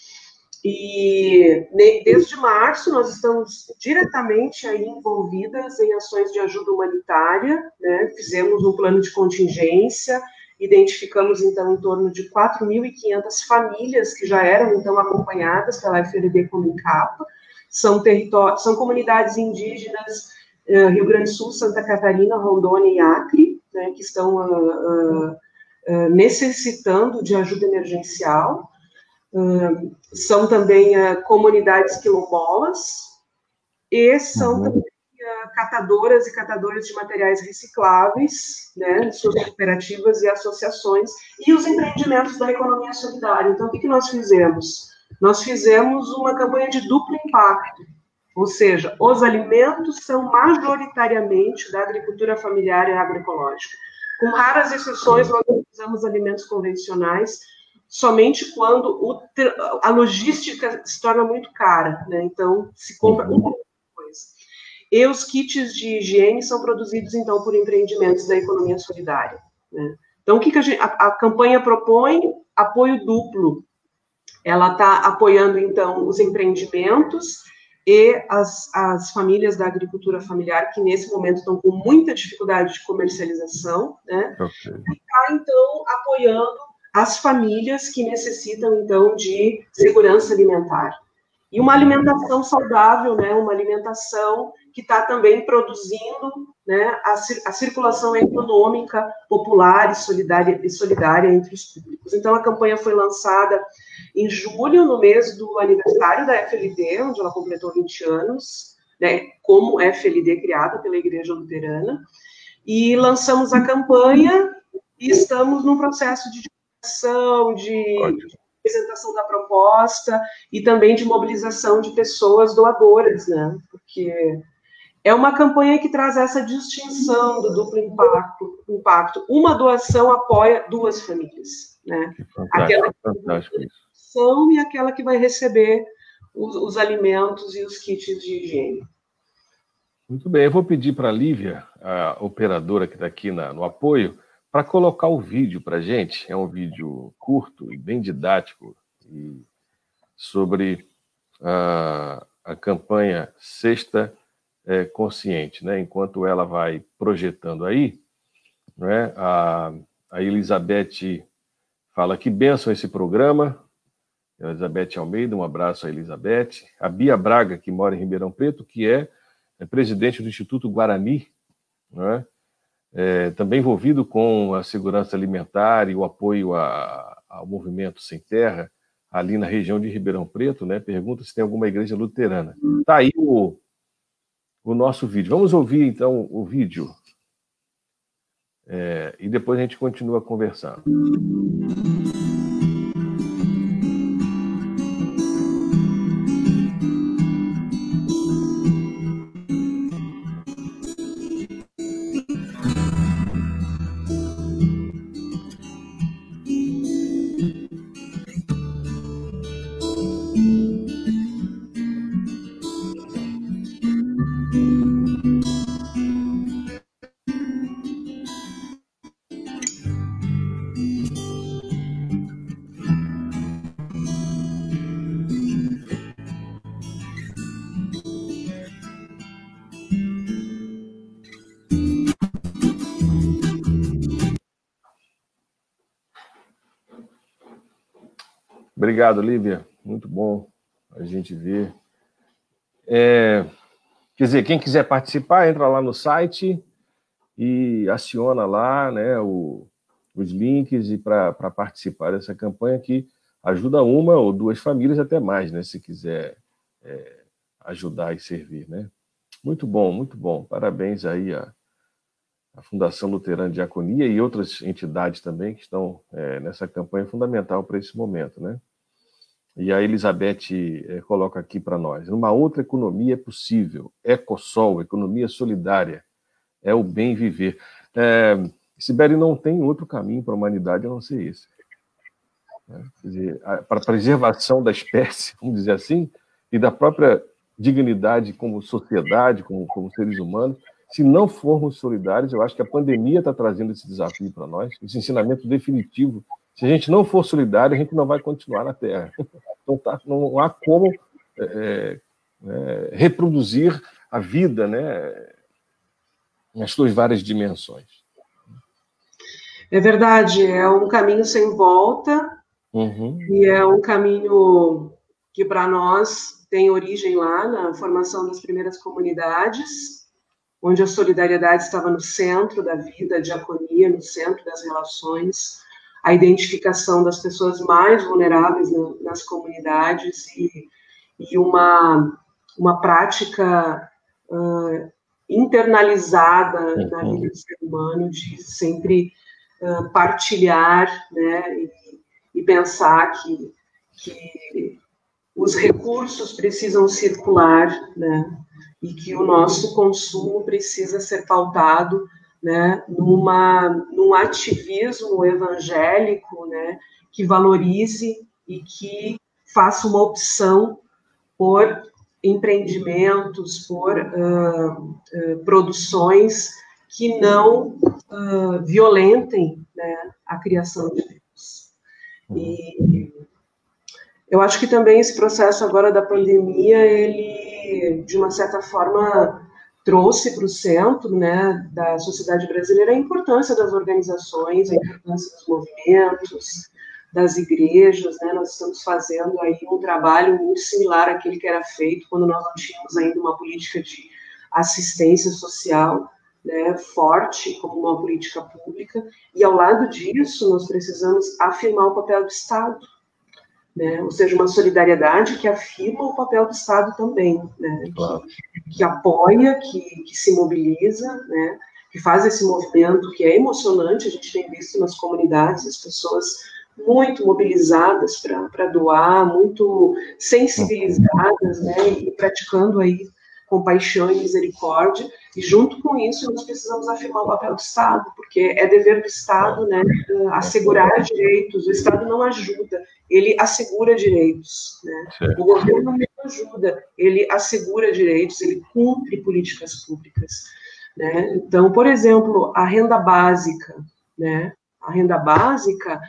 E desde março nós estamos diretamente aí envolvidas em ações de ajuda humanitária, né? Fizemos um plano de contingência identificamos, então, em torno de 4.500 famílias que já eram, então, acompanhadas pela FLD como capa. São, são comunidades indígenas, uh, Rio Grande do Sul, Santa Catarina, Rondônia e Acre, né, que estão uh, uh, necessitando de ajuda emergencial. são também comunidades quilombolas, e são uhum. também catadoras e catadores de materiais recicláveis, né, suas cooperativas e associações, e os empreendimentos da economia solidária. Então, o que, que nós fizemos? Nós fizemos uma campanha de duplo impacto, ou seja, os alimentos são majoritariamente da agricultura familiar e agroecológica. Com raras exceções, nós usamos alimentos convencionais, somente quando o, a logística se torna muito cara, né? Então, se compra uma e os kits de higiene são produzidos, então, por empreendimentos da economia solidária. Né? Então, o que, que a, gente, a, a campanha propõe? Apoio duplo. Ela está apoiando, então, os empreendimentos e as, as famílias da agricultura familiar, que nesse momento estão com muita dificuldade de comercialização, né? Okay. E está, então, apoiando as famílias que necessitam, então, de segurança alimentar. E uma alimentação saudável, né? Uma alimentação que está também produzindo né, a, a, circulação econômica popular e solidária, e solidária entre os públicos. Então, a campanha foi lançada em julho, no mês do aniversário da FLD, onde ela completou 20 anos, né, como FLD criada pela Igreja Luterana, e lançamos a campanha e estamos num processo de divulgação, de apresentação da proposta e também de mobilização de pessoas doadoras, né, porque é uma campanha que traz essa distinção do duplo impacto. impacto. Uma doação apoia duas famílias, né? aquela que e aquela que vai receber os, os alimentos e os kits de higiene. Muito bem, eu vou pedir para a Lívia, a operadora que está aqui na, no apoio, para colocar o vídeo para gente. É um vídeo curto e bem didático e sobre a, a campanha Sexta é, consciente, né? Enquanto ela vai projetando aí, né? A, a Elizabeth fala que benção esse programa. Elizabeth Almeida, um abraço a Elizabeth. A Bia Braga, que mora em Ribeirão Preto, que é, é presidente do Instituto Guarani, né? É, também envolvido com a segurança alimentar e o apoio a, ao movimento Sem Terra, ali na região de Ribeirão Preto, né? Pergunta se tem alguma igreja luterana. Tá aí o, o nosso vídeo. Vamos ouvir então o vídeo é, e depois a gente continua conversando. Obrigado, Lívia. Muito bom a gente ver. É, quer dizer, quem quiser participar, entra lá no site e aciona lá né, o, os links e para participar dessa campanha que ajuda uma ou duas famílias, até mais, né? Se quiser é, ajudar e servir, né? Muito bom, muito bom. Parabéns aí a, a Fundação Luterana de Diaconia e outras entidades também que estão é, nessa campanha fundamental para esse momento, né? E a Elizabeth é, coloca aqui para nós: uma outra economia é possível, Ecosol, economia solidária, é o bem viver. É, Sibéria não tem outro caminho para a humanidade a não ser esse. Para a preservação da espécie, vamos dizer assim, e da própria dignidade como sociedade, como, como seres humanos, se não formos solidários, eu acho que a pandemia está trazendo esse desafio para nós, esse ensinamento definitivo se a gente não for solidário, a gente não vai continuar na Terra. Então, tá, não há como é, é, reproduzir a vida né, nas suas várias dimensões. É verdade, é um caminho sem volta, uhum. e é um caminho que para nós tem origem lá na formação das primeiras comunidades, onde a solidariedade estava no centro da vida, a diaconia no centro das relações, a identificação das pessoas mais vulneráveis nas comunidades e, e uma, uma prática uh, internalizada uhum. na vida do ser humano de sempre uh, partilhar né, e, e pensar que, que os recursos precisam circular, né, e que o nosso consumo precisa ser pautado, né, numa, num ativismo evangélico, né, que valorize e que faça uma opção por empreendimentos, por uh, uh, produções que não uh, violentem né, a criação de Deus. E eu acho que também esse processo agora da pandemia, ele, de uma certa forma, trouxe para o centro né, da sociedade brasileira a importância das organizações, a importância dos movimentos, das igrejas, né? Nós estamos fazendo aí um trabalho muito similar àquele que era feito quando nós não tínhamos ainda uma política de assistência social, né, forte como uma política pública, e ao lado disso nós precisamos afirmar o papel do Estado, né, ou seja, uma solidariedade que afirma o papel do Estado também, né, claro. que, que, apoia, que, que se mobiliza, né, que faz esse movimento que é emocionante, a gente tem visto nas comunidades, as pessoas muito mobilizadas para doar, muito sensibilizadas, né, e praticando aí compaixão e misericórdia, e junto com isso nós precisamos afirmar o papel do Estado, porque é dever do Estado, né, assegurar direitos, o Estado não ajuda, ele assegura direitos, né, o governo não ajuda, ele assegura direitos, ele cumpre políticas públicas, né, então, por exemplo, a renda básica, né, a renda básica,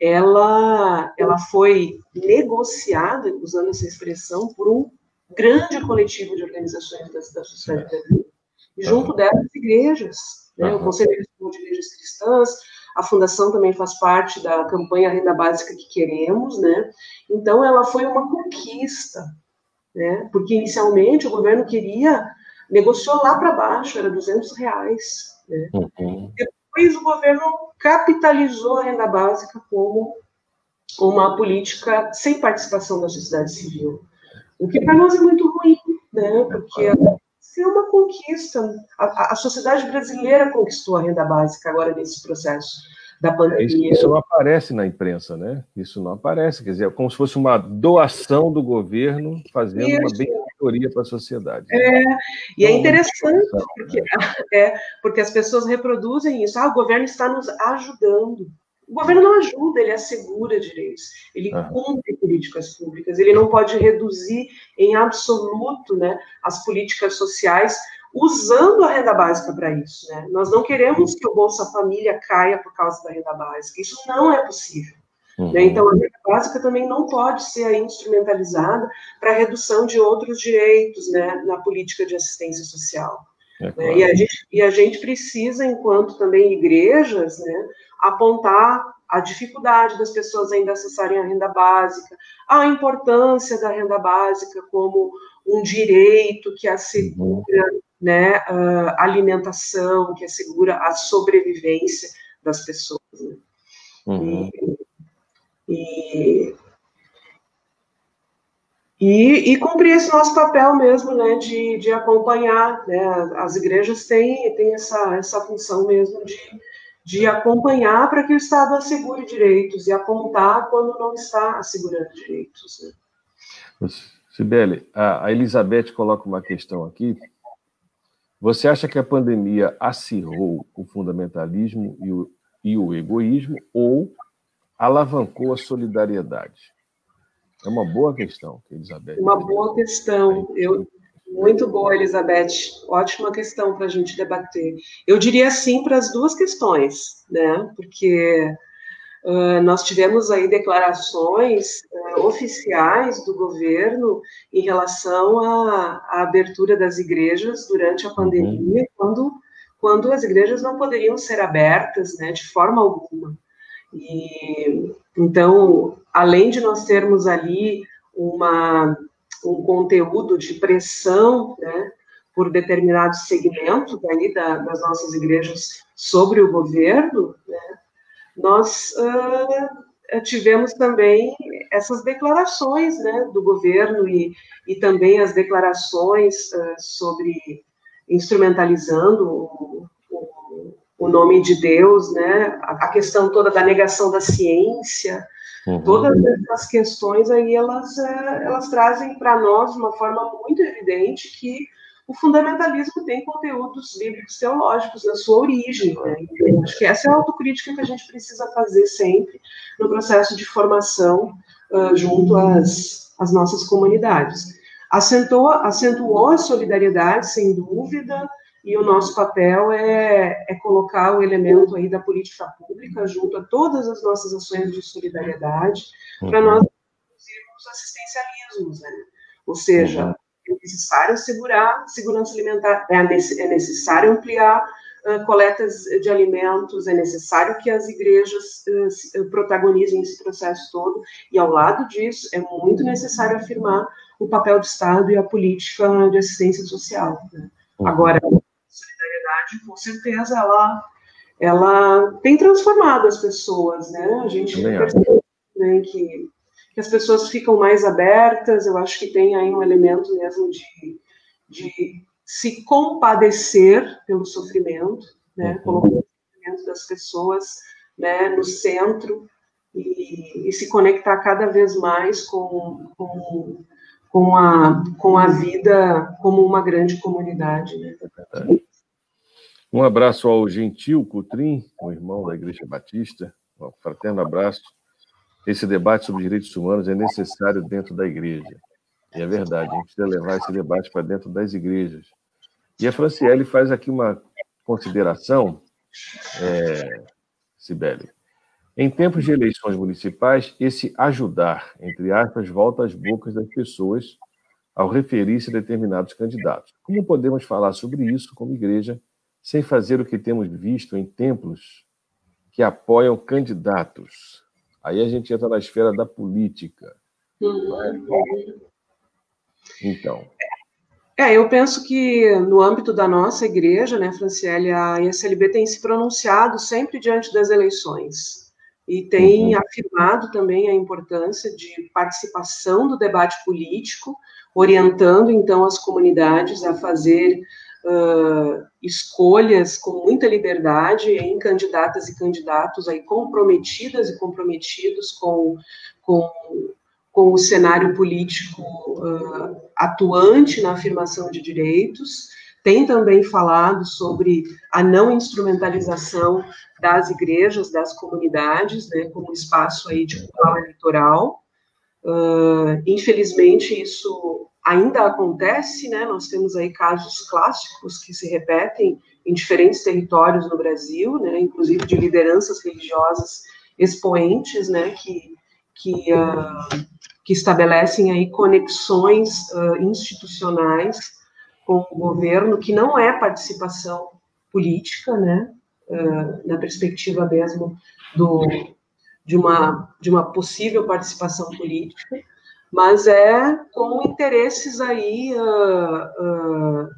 ela, ela foi negociada, usando essa expressão, por um grande coletivo de organizações da, da sociedade brasileira, e junto delas igrejas, né, o Conselho de Igrejas Cristãs, a fundação também faz parte da campanha Renda Básica que Queremos, né, então ela foi uma conquista, né, porque inicialmente o governo queria, negociou lá para baixo, era 200 reais, né, uhum. Depois o governo capitalizou a renda básica como uma política sem participação da sociedade civil. O que para nós é muito ruim, né? Porque é uma conquista. A, a, sociedade brasileira conquistou a renda básica agora nesse processo da é, pandemia. Isso, isso, não aparece na imprensa, né? Isso não aparece, quer dizer, é como se fosse uma doação do governo fazendo isso. uma benfeitoria para a sociedade. É, e é então, é interessante, porque, né? [laughs] é, porque as pessoas reproduzem isso. Ah, o governo está nos ajudando. O governo não ajuda, ele assegura direitos, ele uhum. cumpre políticas públicas, ele não pode reduzir em absoluto né, as políticas sociais usando a renda básica para isso. Né? Nós não queremos que o Bolsa Família caia por causa da renda básica, isso não é possível. Né? Uhum. Né? Então, a renda básica também não pode ser instrumentalizada para redução de outros direitos né, na política de assistência social. É né? claro. e, a gente, e a gente precisa, enquanto também igrejas, né, apontar a dificuldade das pessoas ainda acessarem a renda básica, a importância da renda básica como um direito que assegura né, uh, alimentação, que assegura a sobrevivência das pessoas. Né? Uhum. E, e, e, cumprir esse nosso papel mesmo, né, de, de acompanhar, né, as igrejas têm, têm essa, essa função mesmo de, de acompanhar para que o Estado assegure direitos e apontar quando não está assegurando direitos. Né? Sibeli, a Elizabeth coloca uma questão aqui você acha que a pandemia acirrou o fundamentalismo e o, e o egoísmo ou alavancou a solidariedade? É uma boa questão, Elizabeth. Uma boa questão. Eu, muito boa, Elizabeth. Ótima questão para a gente debater. Eu diria sim para as duas questões, né? Porque Uh, nós tivemos aí declarações uh, oficiais do governo em relação à, à, abertura das igrejas durante a uhum. pandemia, uhum. quando, quando as igrejas não poderiam ser abertas, né, de forma alguma. E então, além de nós termos ali uma um conteúdo de pressão, né, por determinados segmentos da, das nossas igrejas sobre o governo, né, nós uh, tivemos também essas declarações né, do governo e, e também as declarações uh, sobre instrumentalizando o, o, o, nome de Deus, né, a, a, questão toda da negação da ciência, uhum. todas essas questões aí elas, uh, elas trazem para nós uma forma muito evidente que o fundamentalismo tem conteúdos bíblicos teológicos na sua origem. Né? Então, acho que essa é a autocrítica que a gente precisa fazer sempre no processo de formação uh, junto às, às nossas comunidades. Acentuou, acentuou a solidariedade, sem dúvida, e o nosso papel é, é, colocar o elemento aí da política pública junto a todas as nossas ações de solidariedade, para nós reduzirmos assistencialismos, né? Ou seja, é necessário assegurar segurança alimentar, é, é necessário ampliar uh, coletas de alimentos, é necessário que as igrejas uh, protagonizem esse processo todo, e ao lado disso, é muito necessário afirmar o papel do Estado e a política de assistência social. Né? Uhum. Agora, solidariedade, com certeza, ela, ela tem transformado as pessoas, né? A gente percebe né, que que as pessoas ficam mais abertas, eu acho que tem aí um elemento mesmo de, de se compadecer pelo sofrimento, né, uhum. colocando o sofrimento das pessoas né, no centro e, e, se conectar cada vez mais com, com, com, a, com a vida como uma grande comunidade. Né? Um abraço ao Gentil Cutrim, o irmão da Igreja Batista, um fraterno abraço esse debate sobre direitos humanos é necessário dentro da igreja. E é verdade, a gente precisa levar esse debate para dentro das igrejas. E a Franciele faz aqui uma consideração, é, Sibeli. Em tempos de eleições municipais, esse ajudar, entre aspas, volta às bocas das pessoas ao referir-se a determinados candidatos. Como podemos falar sobre isso como igreja sem fazer o que temos visto em templos que apoiam candidatos Aí a gente entra na esfera da política. Uhum. Então. É, eu penso que no âmbito da nossa igreja, né, Franciele, a ISLB tem se pronunciado sempre diante das eleições e tem uhum. afirmado também a importância de participação do debate político, orientando então as comunidades a fazer uh, escolhas com muita liberdade em candidatas e candidatos aí comprometidas e comprometidos com, com, com o cenário político uh, atuante na afirmação de direitos. Tem também falado sobre a não instrumentalização das igrejas, das comunidades, né, como espaço aí de cultura eleitoral. Uh, infelizmente, isso ainda acontece, né? Nós temos aí casos clássicos que se repetem em diferentes territórios no Brasil, né? Inclusive de lideranças religiosas expoentes, né? Que que, uh, que estabelecem aí conexões uh, institucionais com o governo, que não é participação política, né? Uh, na perspectiva mesmo do de uma de uma possível participação política mas é com interesses aí uh, uh,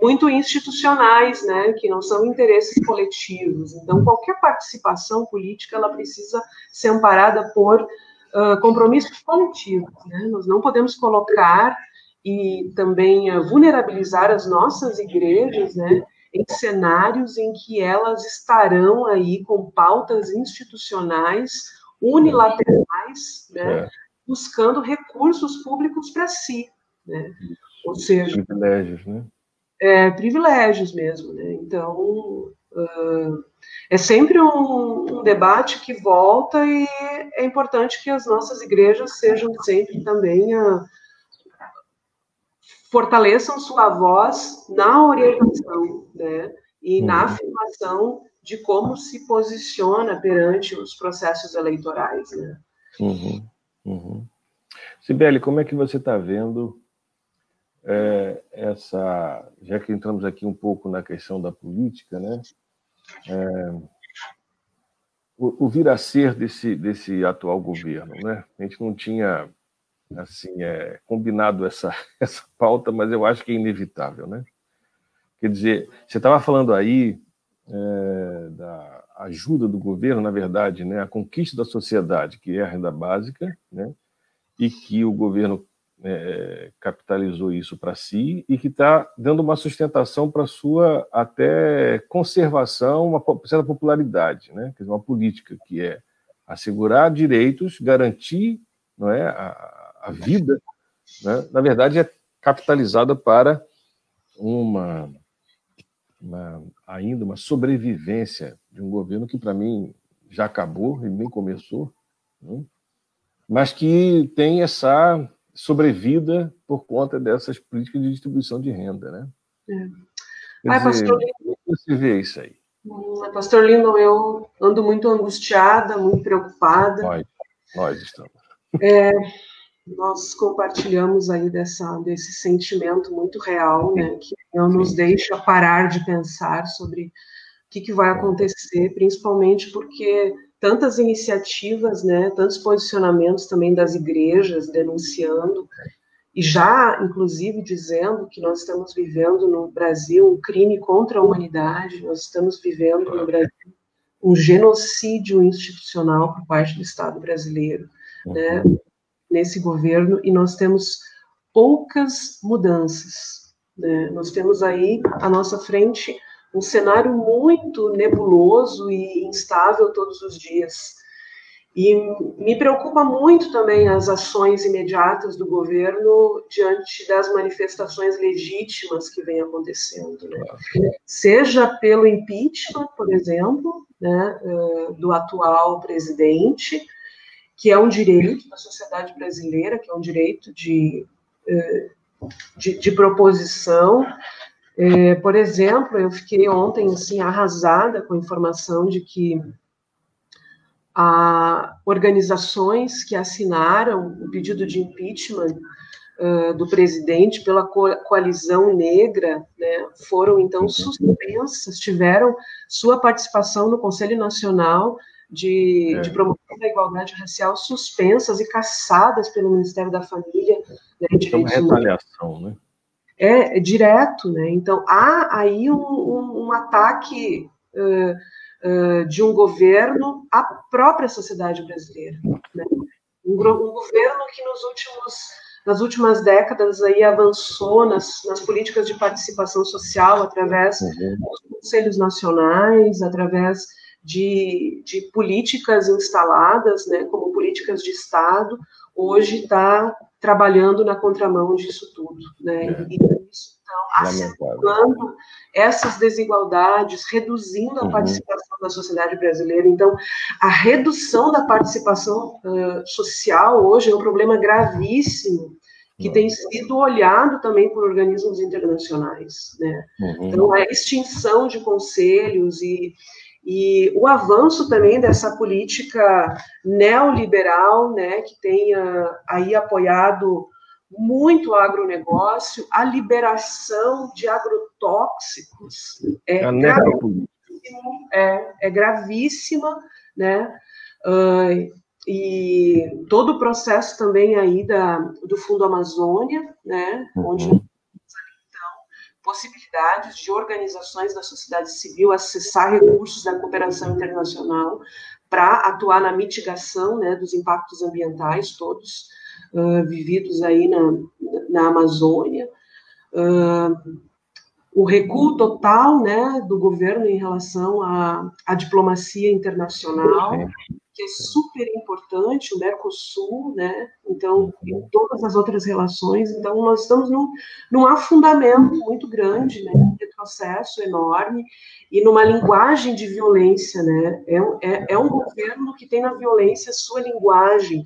muito institucionais, né, que não são interesses coletivos. Então, qualquer participação política ela precisa ser amparada por uh, compromissos coletivos. Né? Nós não podemos colocar e também vulnerabilizar as nossas igrejas, né, em cenários em que elas estarão aí com pautas institucionais unilaterais, né, é buscando recursos públicos para si, né? Ou seja, privilégios, né? É, privilégios mesmo, né? Então, uh, é sempre um, um, debate que volta e é importante que as nossas igrejas sejam sempre também uh, fortaleçam sua voz na orientação, né? E uhum. na afirmação de como se posiciona perante os processos eleitorais, né? Uhum. Sibeli, como é que você está vendo é, essa, já que entramos aqui um pouco na questão da política, né? É, o, o vir a ser desse, desse atual governo, né? A gente não tinha assim é, combinado essa [laughs] essa pauta, mas eu acho que é inevitável, né? Quer dizer, você estava falando aí é, da ajuda do governo, na verdade, né, a conquista da sociedade, que é a renda básica, né, e que o governo é, capitalizou isso para si e que está dando uma sustentação para sua até conservação, uma certa popularidade, né? Quer dizer, uma política que é assegurar direitos, garantir não é, a, a vida, né? na verdade é capitalizada para uma, uma, ainda uma sobrevivência de um governo que para mim já acabou e nem começou, né? Mas que tem essa sobrevida por conta dessas políticas de distribuição de renda, né? É. Ai, dizer, pastor como é você vê isso aí? Pastor Lindo, eu ando muito angustiada, muito preocupada. Nós, nós estamos. É, nós compartilhamos aí dessa, desse sentimento muito real, né, que não nos deixa parar de pensar sobre o que, que vai acontecer, principalmente porque tantas iniciativas, né, tantos posicionamentos também das igrejas denunciando e já, inclusive, dizendo que nós estamos vivendo no Brasil um crime contra a humanidade, nós estamos vivendo no Brasil um genocídio institucional por parte do Estado brasileiro, né, nesse governo, e nós temos poucas mudanças. Né? Nós temos aí à nossa frente um cenário muito nebuloso e instável todos os dias. E me preocupa muito também as ações imediatas do governo diante das manifestações legítimas que vem acontecendo. Né? Seja pelo impeachment, por exemplo, né, eh, do atual presidente, que é um direito da sociedade brasileira, que é um direito de, eh, de, de proposição, é, por exemplo, eu fiquei ontem assim arrasada com a informação de que a organizações que assinaram o pedido de impeachment uh, do presidente pela co coalizão negra né, foram então suspensas, tiveram sua participação no Conselho Nacional de, é. de, promoção da igualdade racial suspensas e caçadas pelo Ministério da Família. Né, é uma retaliação, né? É, é direto, né? Então há aí um, um, um ataque uh, uh, de um governo à própria sociedade brasileira, né? um, um, governo que nos últimos nas últimas décadas aí avançou nas, nas políticas de participação social através uhum. dos conselhos nacionais, através de, de políticas instaladas, né, como políticas de Estado, hoje está trabalhando na contramão disso tudo, né? É. E isso, então, acentuando essas desigualdades, reduzindo a uhum. participação da sociedade brasileira. Então, a redução da participação uh, social hoje é um problema gravíssimo que tem sido olhado também por organismos internacionais, né? Uhum. Então, a extinção de conselhos e e o avanço também dessa política neoliberal, né, que tem uh, aí apoiado muito o agronegócio, a liberação de agrotóxicos é, é gravíssimo, é, é gravíssima, né, uh, e todo o processo também aí da, do Fundo Amazônia, né, uhum. onde possibilidades de organizações da sociedade civil acessar recursos da cooperação internacional para atuar na mitigação né, dos impactos ambientais todos uh, vividos aí na, na Amazônia. Uh, o recuo total né, do governo em relação à, à diplomacia internacional, que é super importante, o Mercosul, né? Então, em todas as outras relações. Então, nós estamos num, num afundamento muito grande, né? Um retrocesso enorme e numa linguagem de violência, né? É, é, é um governo que tem na violência sua linguagem.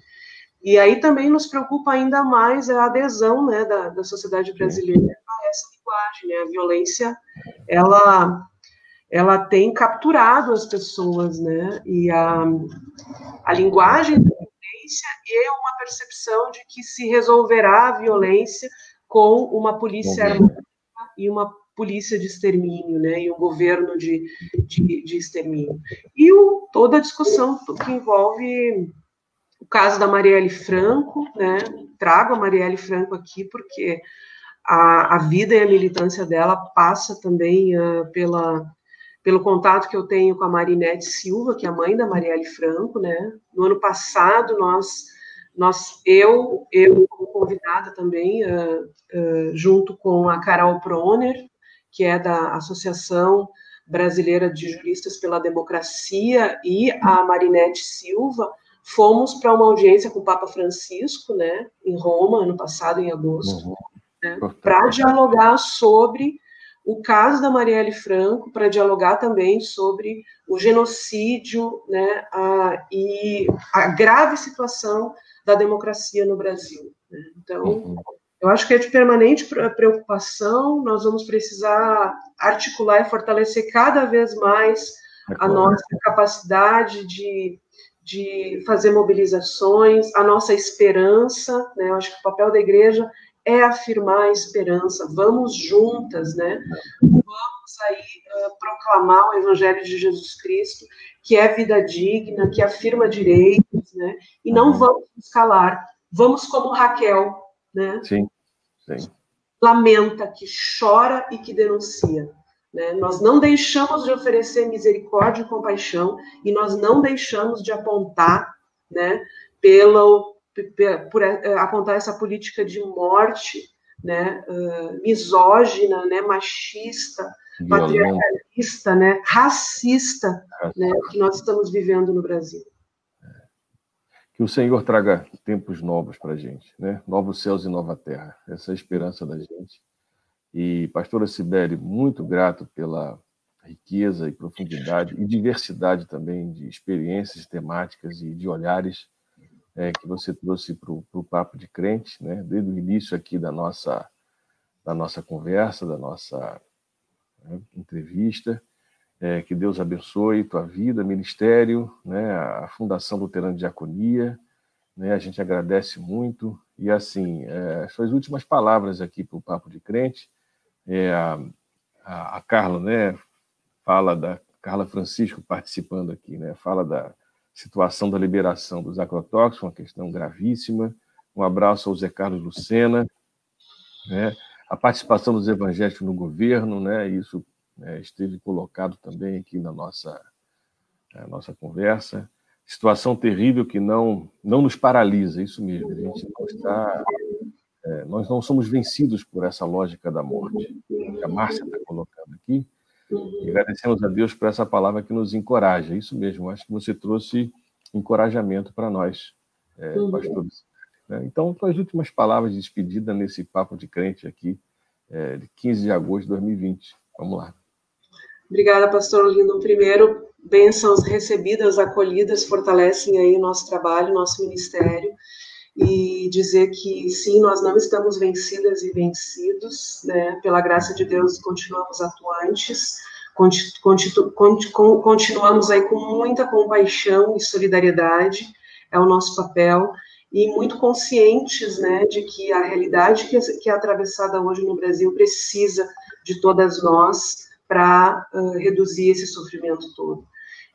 E aí também nos preocupa ainda mais a adesão, né, da, da sociedade brasileira a essa linguagem, né? A violência, ela ela tem capturado as pessoas, né? E a, a linguagem da violência é uma percepção de que se resolverá a violência com uma polícia armada e uma polícia de extermínio, né, e um governo de, de, de extermínio. E o, toda a discussão que envolve o caso da Marielle Franco, né, trago a Marielle Franco aqui porque a, a vida e a militância dela passa também uh, pela, pelo contato que eu tenho com a Marinette Silva, que é a mãe da Marielle Franco, né, no ano passado nós nós, eu, eu como convidada também, uh, uh, junto com a Carol Proner, que é da Associação Brasileira de Juristas pela Democracia, e a Marinette Silva, fomos para uma audiência com o Papa Francisco, né, em Roma, ano passado, em agosto, uhum. né, para dialogar sobre o caso da Marielle Franco, para dialogar também sobre o genocídio né, a, e a grave situação da democracia no Brasil. Né? Então, uhum. eu acho que é de permanente preocupação, nós vamos precisar articular e fortalecer cada vez mais é a nossa capacidade de, de fazer mobilizações, a nossa esperança, né? eu acho que o papel da igreja é afirmar a esperança, vamos juntas, né? Vamos aí uh, proclamar o Evangelho de Jesus Cristo, que é vida digna, que afirma direitos, né? E não uhum. vamos escalar, vamos como Raquel, né? Sim, sim. Lamenta, que chora e que denuncia. Né? Nós não deixamos de oferecer misericórdia e compaixão e nós não deixamos de apontar, né, pelo, por eh, apontar essa política de morte, né, misógina, né, machista, patriarcalista, né, racista, né, que nós estamos vivendo no Brasil. Que o Senhor traga tempos novos para a gente, né? Novos céus e nova terra. Essa é a esperança da gente. E, pastora Sibeli, muito grato pela riqueza e profundidade e diversidade também de experiências, temáticas e de olhares é, que você trouxe para o Papo de Crente, né? Desde o início aqui da nossa, da nossa conversa, da nossa né, entrevista. É, que Deus abençoe tua vida, ministério, né, a Fundação Luterana de Diaconia. Né, a gente agradece muito. E, assim, é, suas últimas palavras aqui para o Papo de Crente. É, a, a, a, Carla, né, fala da Carla Francisco participando aqui, né, fala da situação da liberação dos agrotóxicos, uma questão gravíssima. Um abraço ao Zé Carlos Lucena, né, a participação dos evangélicos no governo, né? Isso né, esteve colocado também aqui na nossa na nossa conversa. Situação terrível que não não nos paralisa, isso mesmo. A gente não está, é, nós não somos vencidos por essa lógica da morte. Que a Márcia está colocando aqui. E agradecemos a Deus por essa palavra que nos encoraja. Isso mesmo. Acho que você trouxe encorajamento para nós, é, pastores né? Então, as últimas palavras de despedida nesse papo de crente aqui, é, de 15 de agosto de 2020. Vamos lá. Obrigada, pastor Lindo. Primeiro, bênçãos recebidas, acolhidas, fortalecem aí o nosso trabalho, nosso ministério, e dizer que sim, nós não estamos vencidas e vencidos, né? Pela graça de Deus, continuamos atuantes, continuamos aí com muita compaixão e solidariedade, é o nosso papel, e muito conscientes né, de que a realidade que, é, que é atravessada hoje no Brasil precisa de todas nós para uh, reduzir esse sofrimento todo.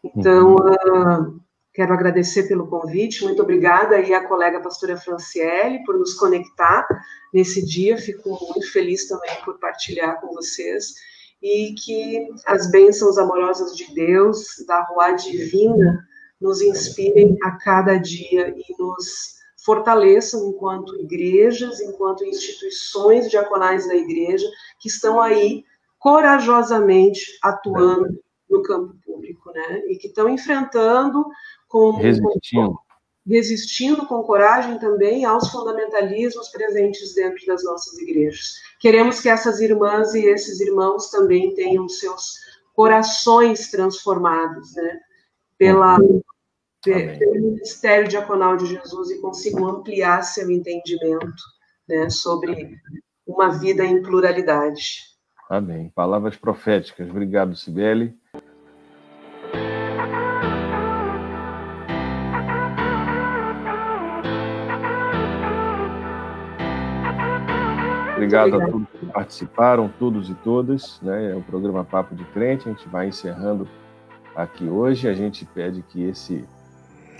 Então, uh, quero agradecer pelo convite, muito obrigada aí à colega pastora Franciele por nos conectar nesse dia, fico muito feliz também por partilhar com vocês, e que as bênçãos amorosas de Deus, da Rua Divina, nos inspirem a cada dia e nos fortaleçam enquanto igrejas, enquanto instituições diaconais da igreja, que estão aí corajosamente atuando no campo público, né? E que estão enfrentando com resistindo. Com, resistindo com coragem também aos fundamentalismos presentes dentro das nossas igrejas. Queremos que essas irmãs e esses irmãos também tenham seus corações transformados, né? Pela pelo ministério diaconal de Jesus e consigam ampliar seu entendimento né, sobre uma vida em pluralidade. Amém. Palavras proféticas. Obrigado, Sibeli. Obrigado a todos que participaram, todos e todas. Né? É o programa Papo de Crente. A gente vai encerrando aqui hoje. A gente pede que esse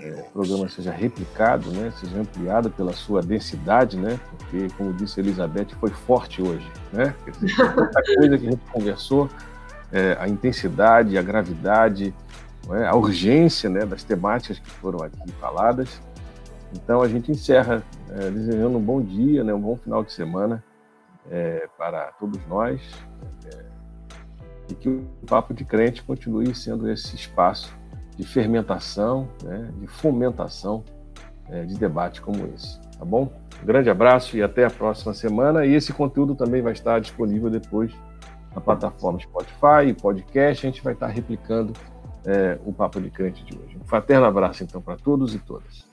é, programa seja replicado, né? seja ampliado pela sua densidade, né? porque, como disse Elizabeth, foi forte hoje. Né? Tanta coisa que a gente conversou, é, a intensidade, a gravidade, é? a urgência né? das temáticas que foram aqui faladas. Então a gente encerra é, desejando um bom dia, né, um bom final de semana é, para todos nós é, e que o Papo de Crente continue sendo esse espaço de fermentação, né, de fomentação é, de debate como esse. Tá bom? Um grande abraço e até a próxima semana. E esse conteúdo também vai estar disponível depois na plataforma Spotify podcast. A gente vai estar replicando é, o Papo de Crente de hoje. Um fraterno abraço então para todos e todas.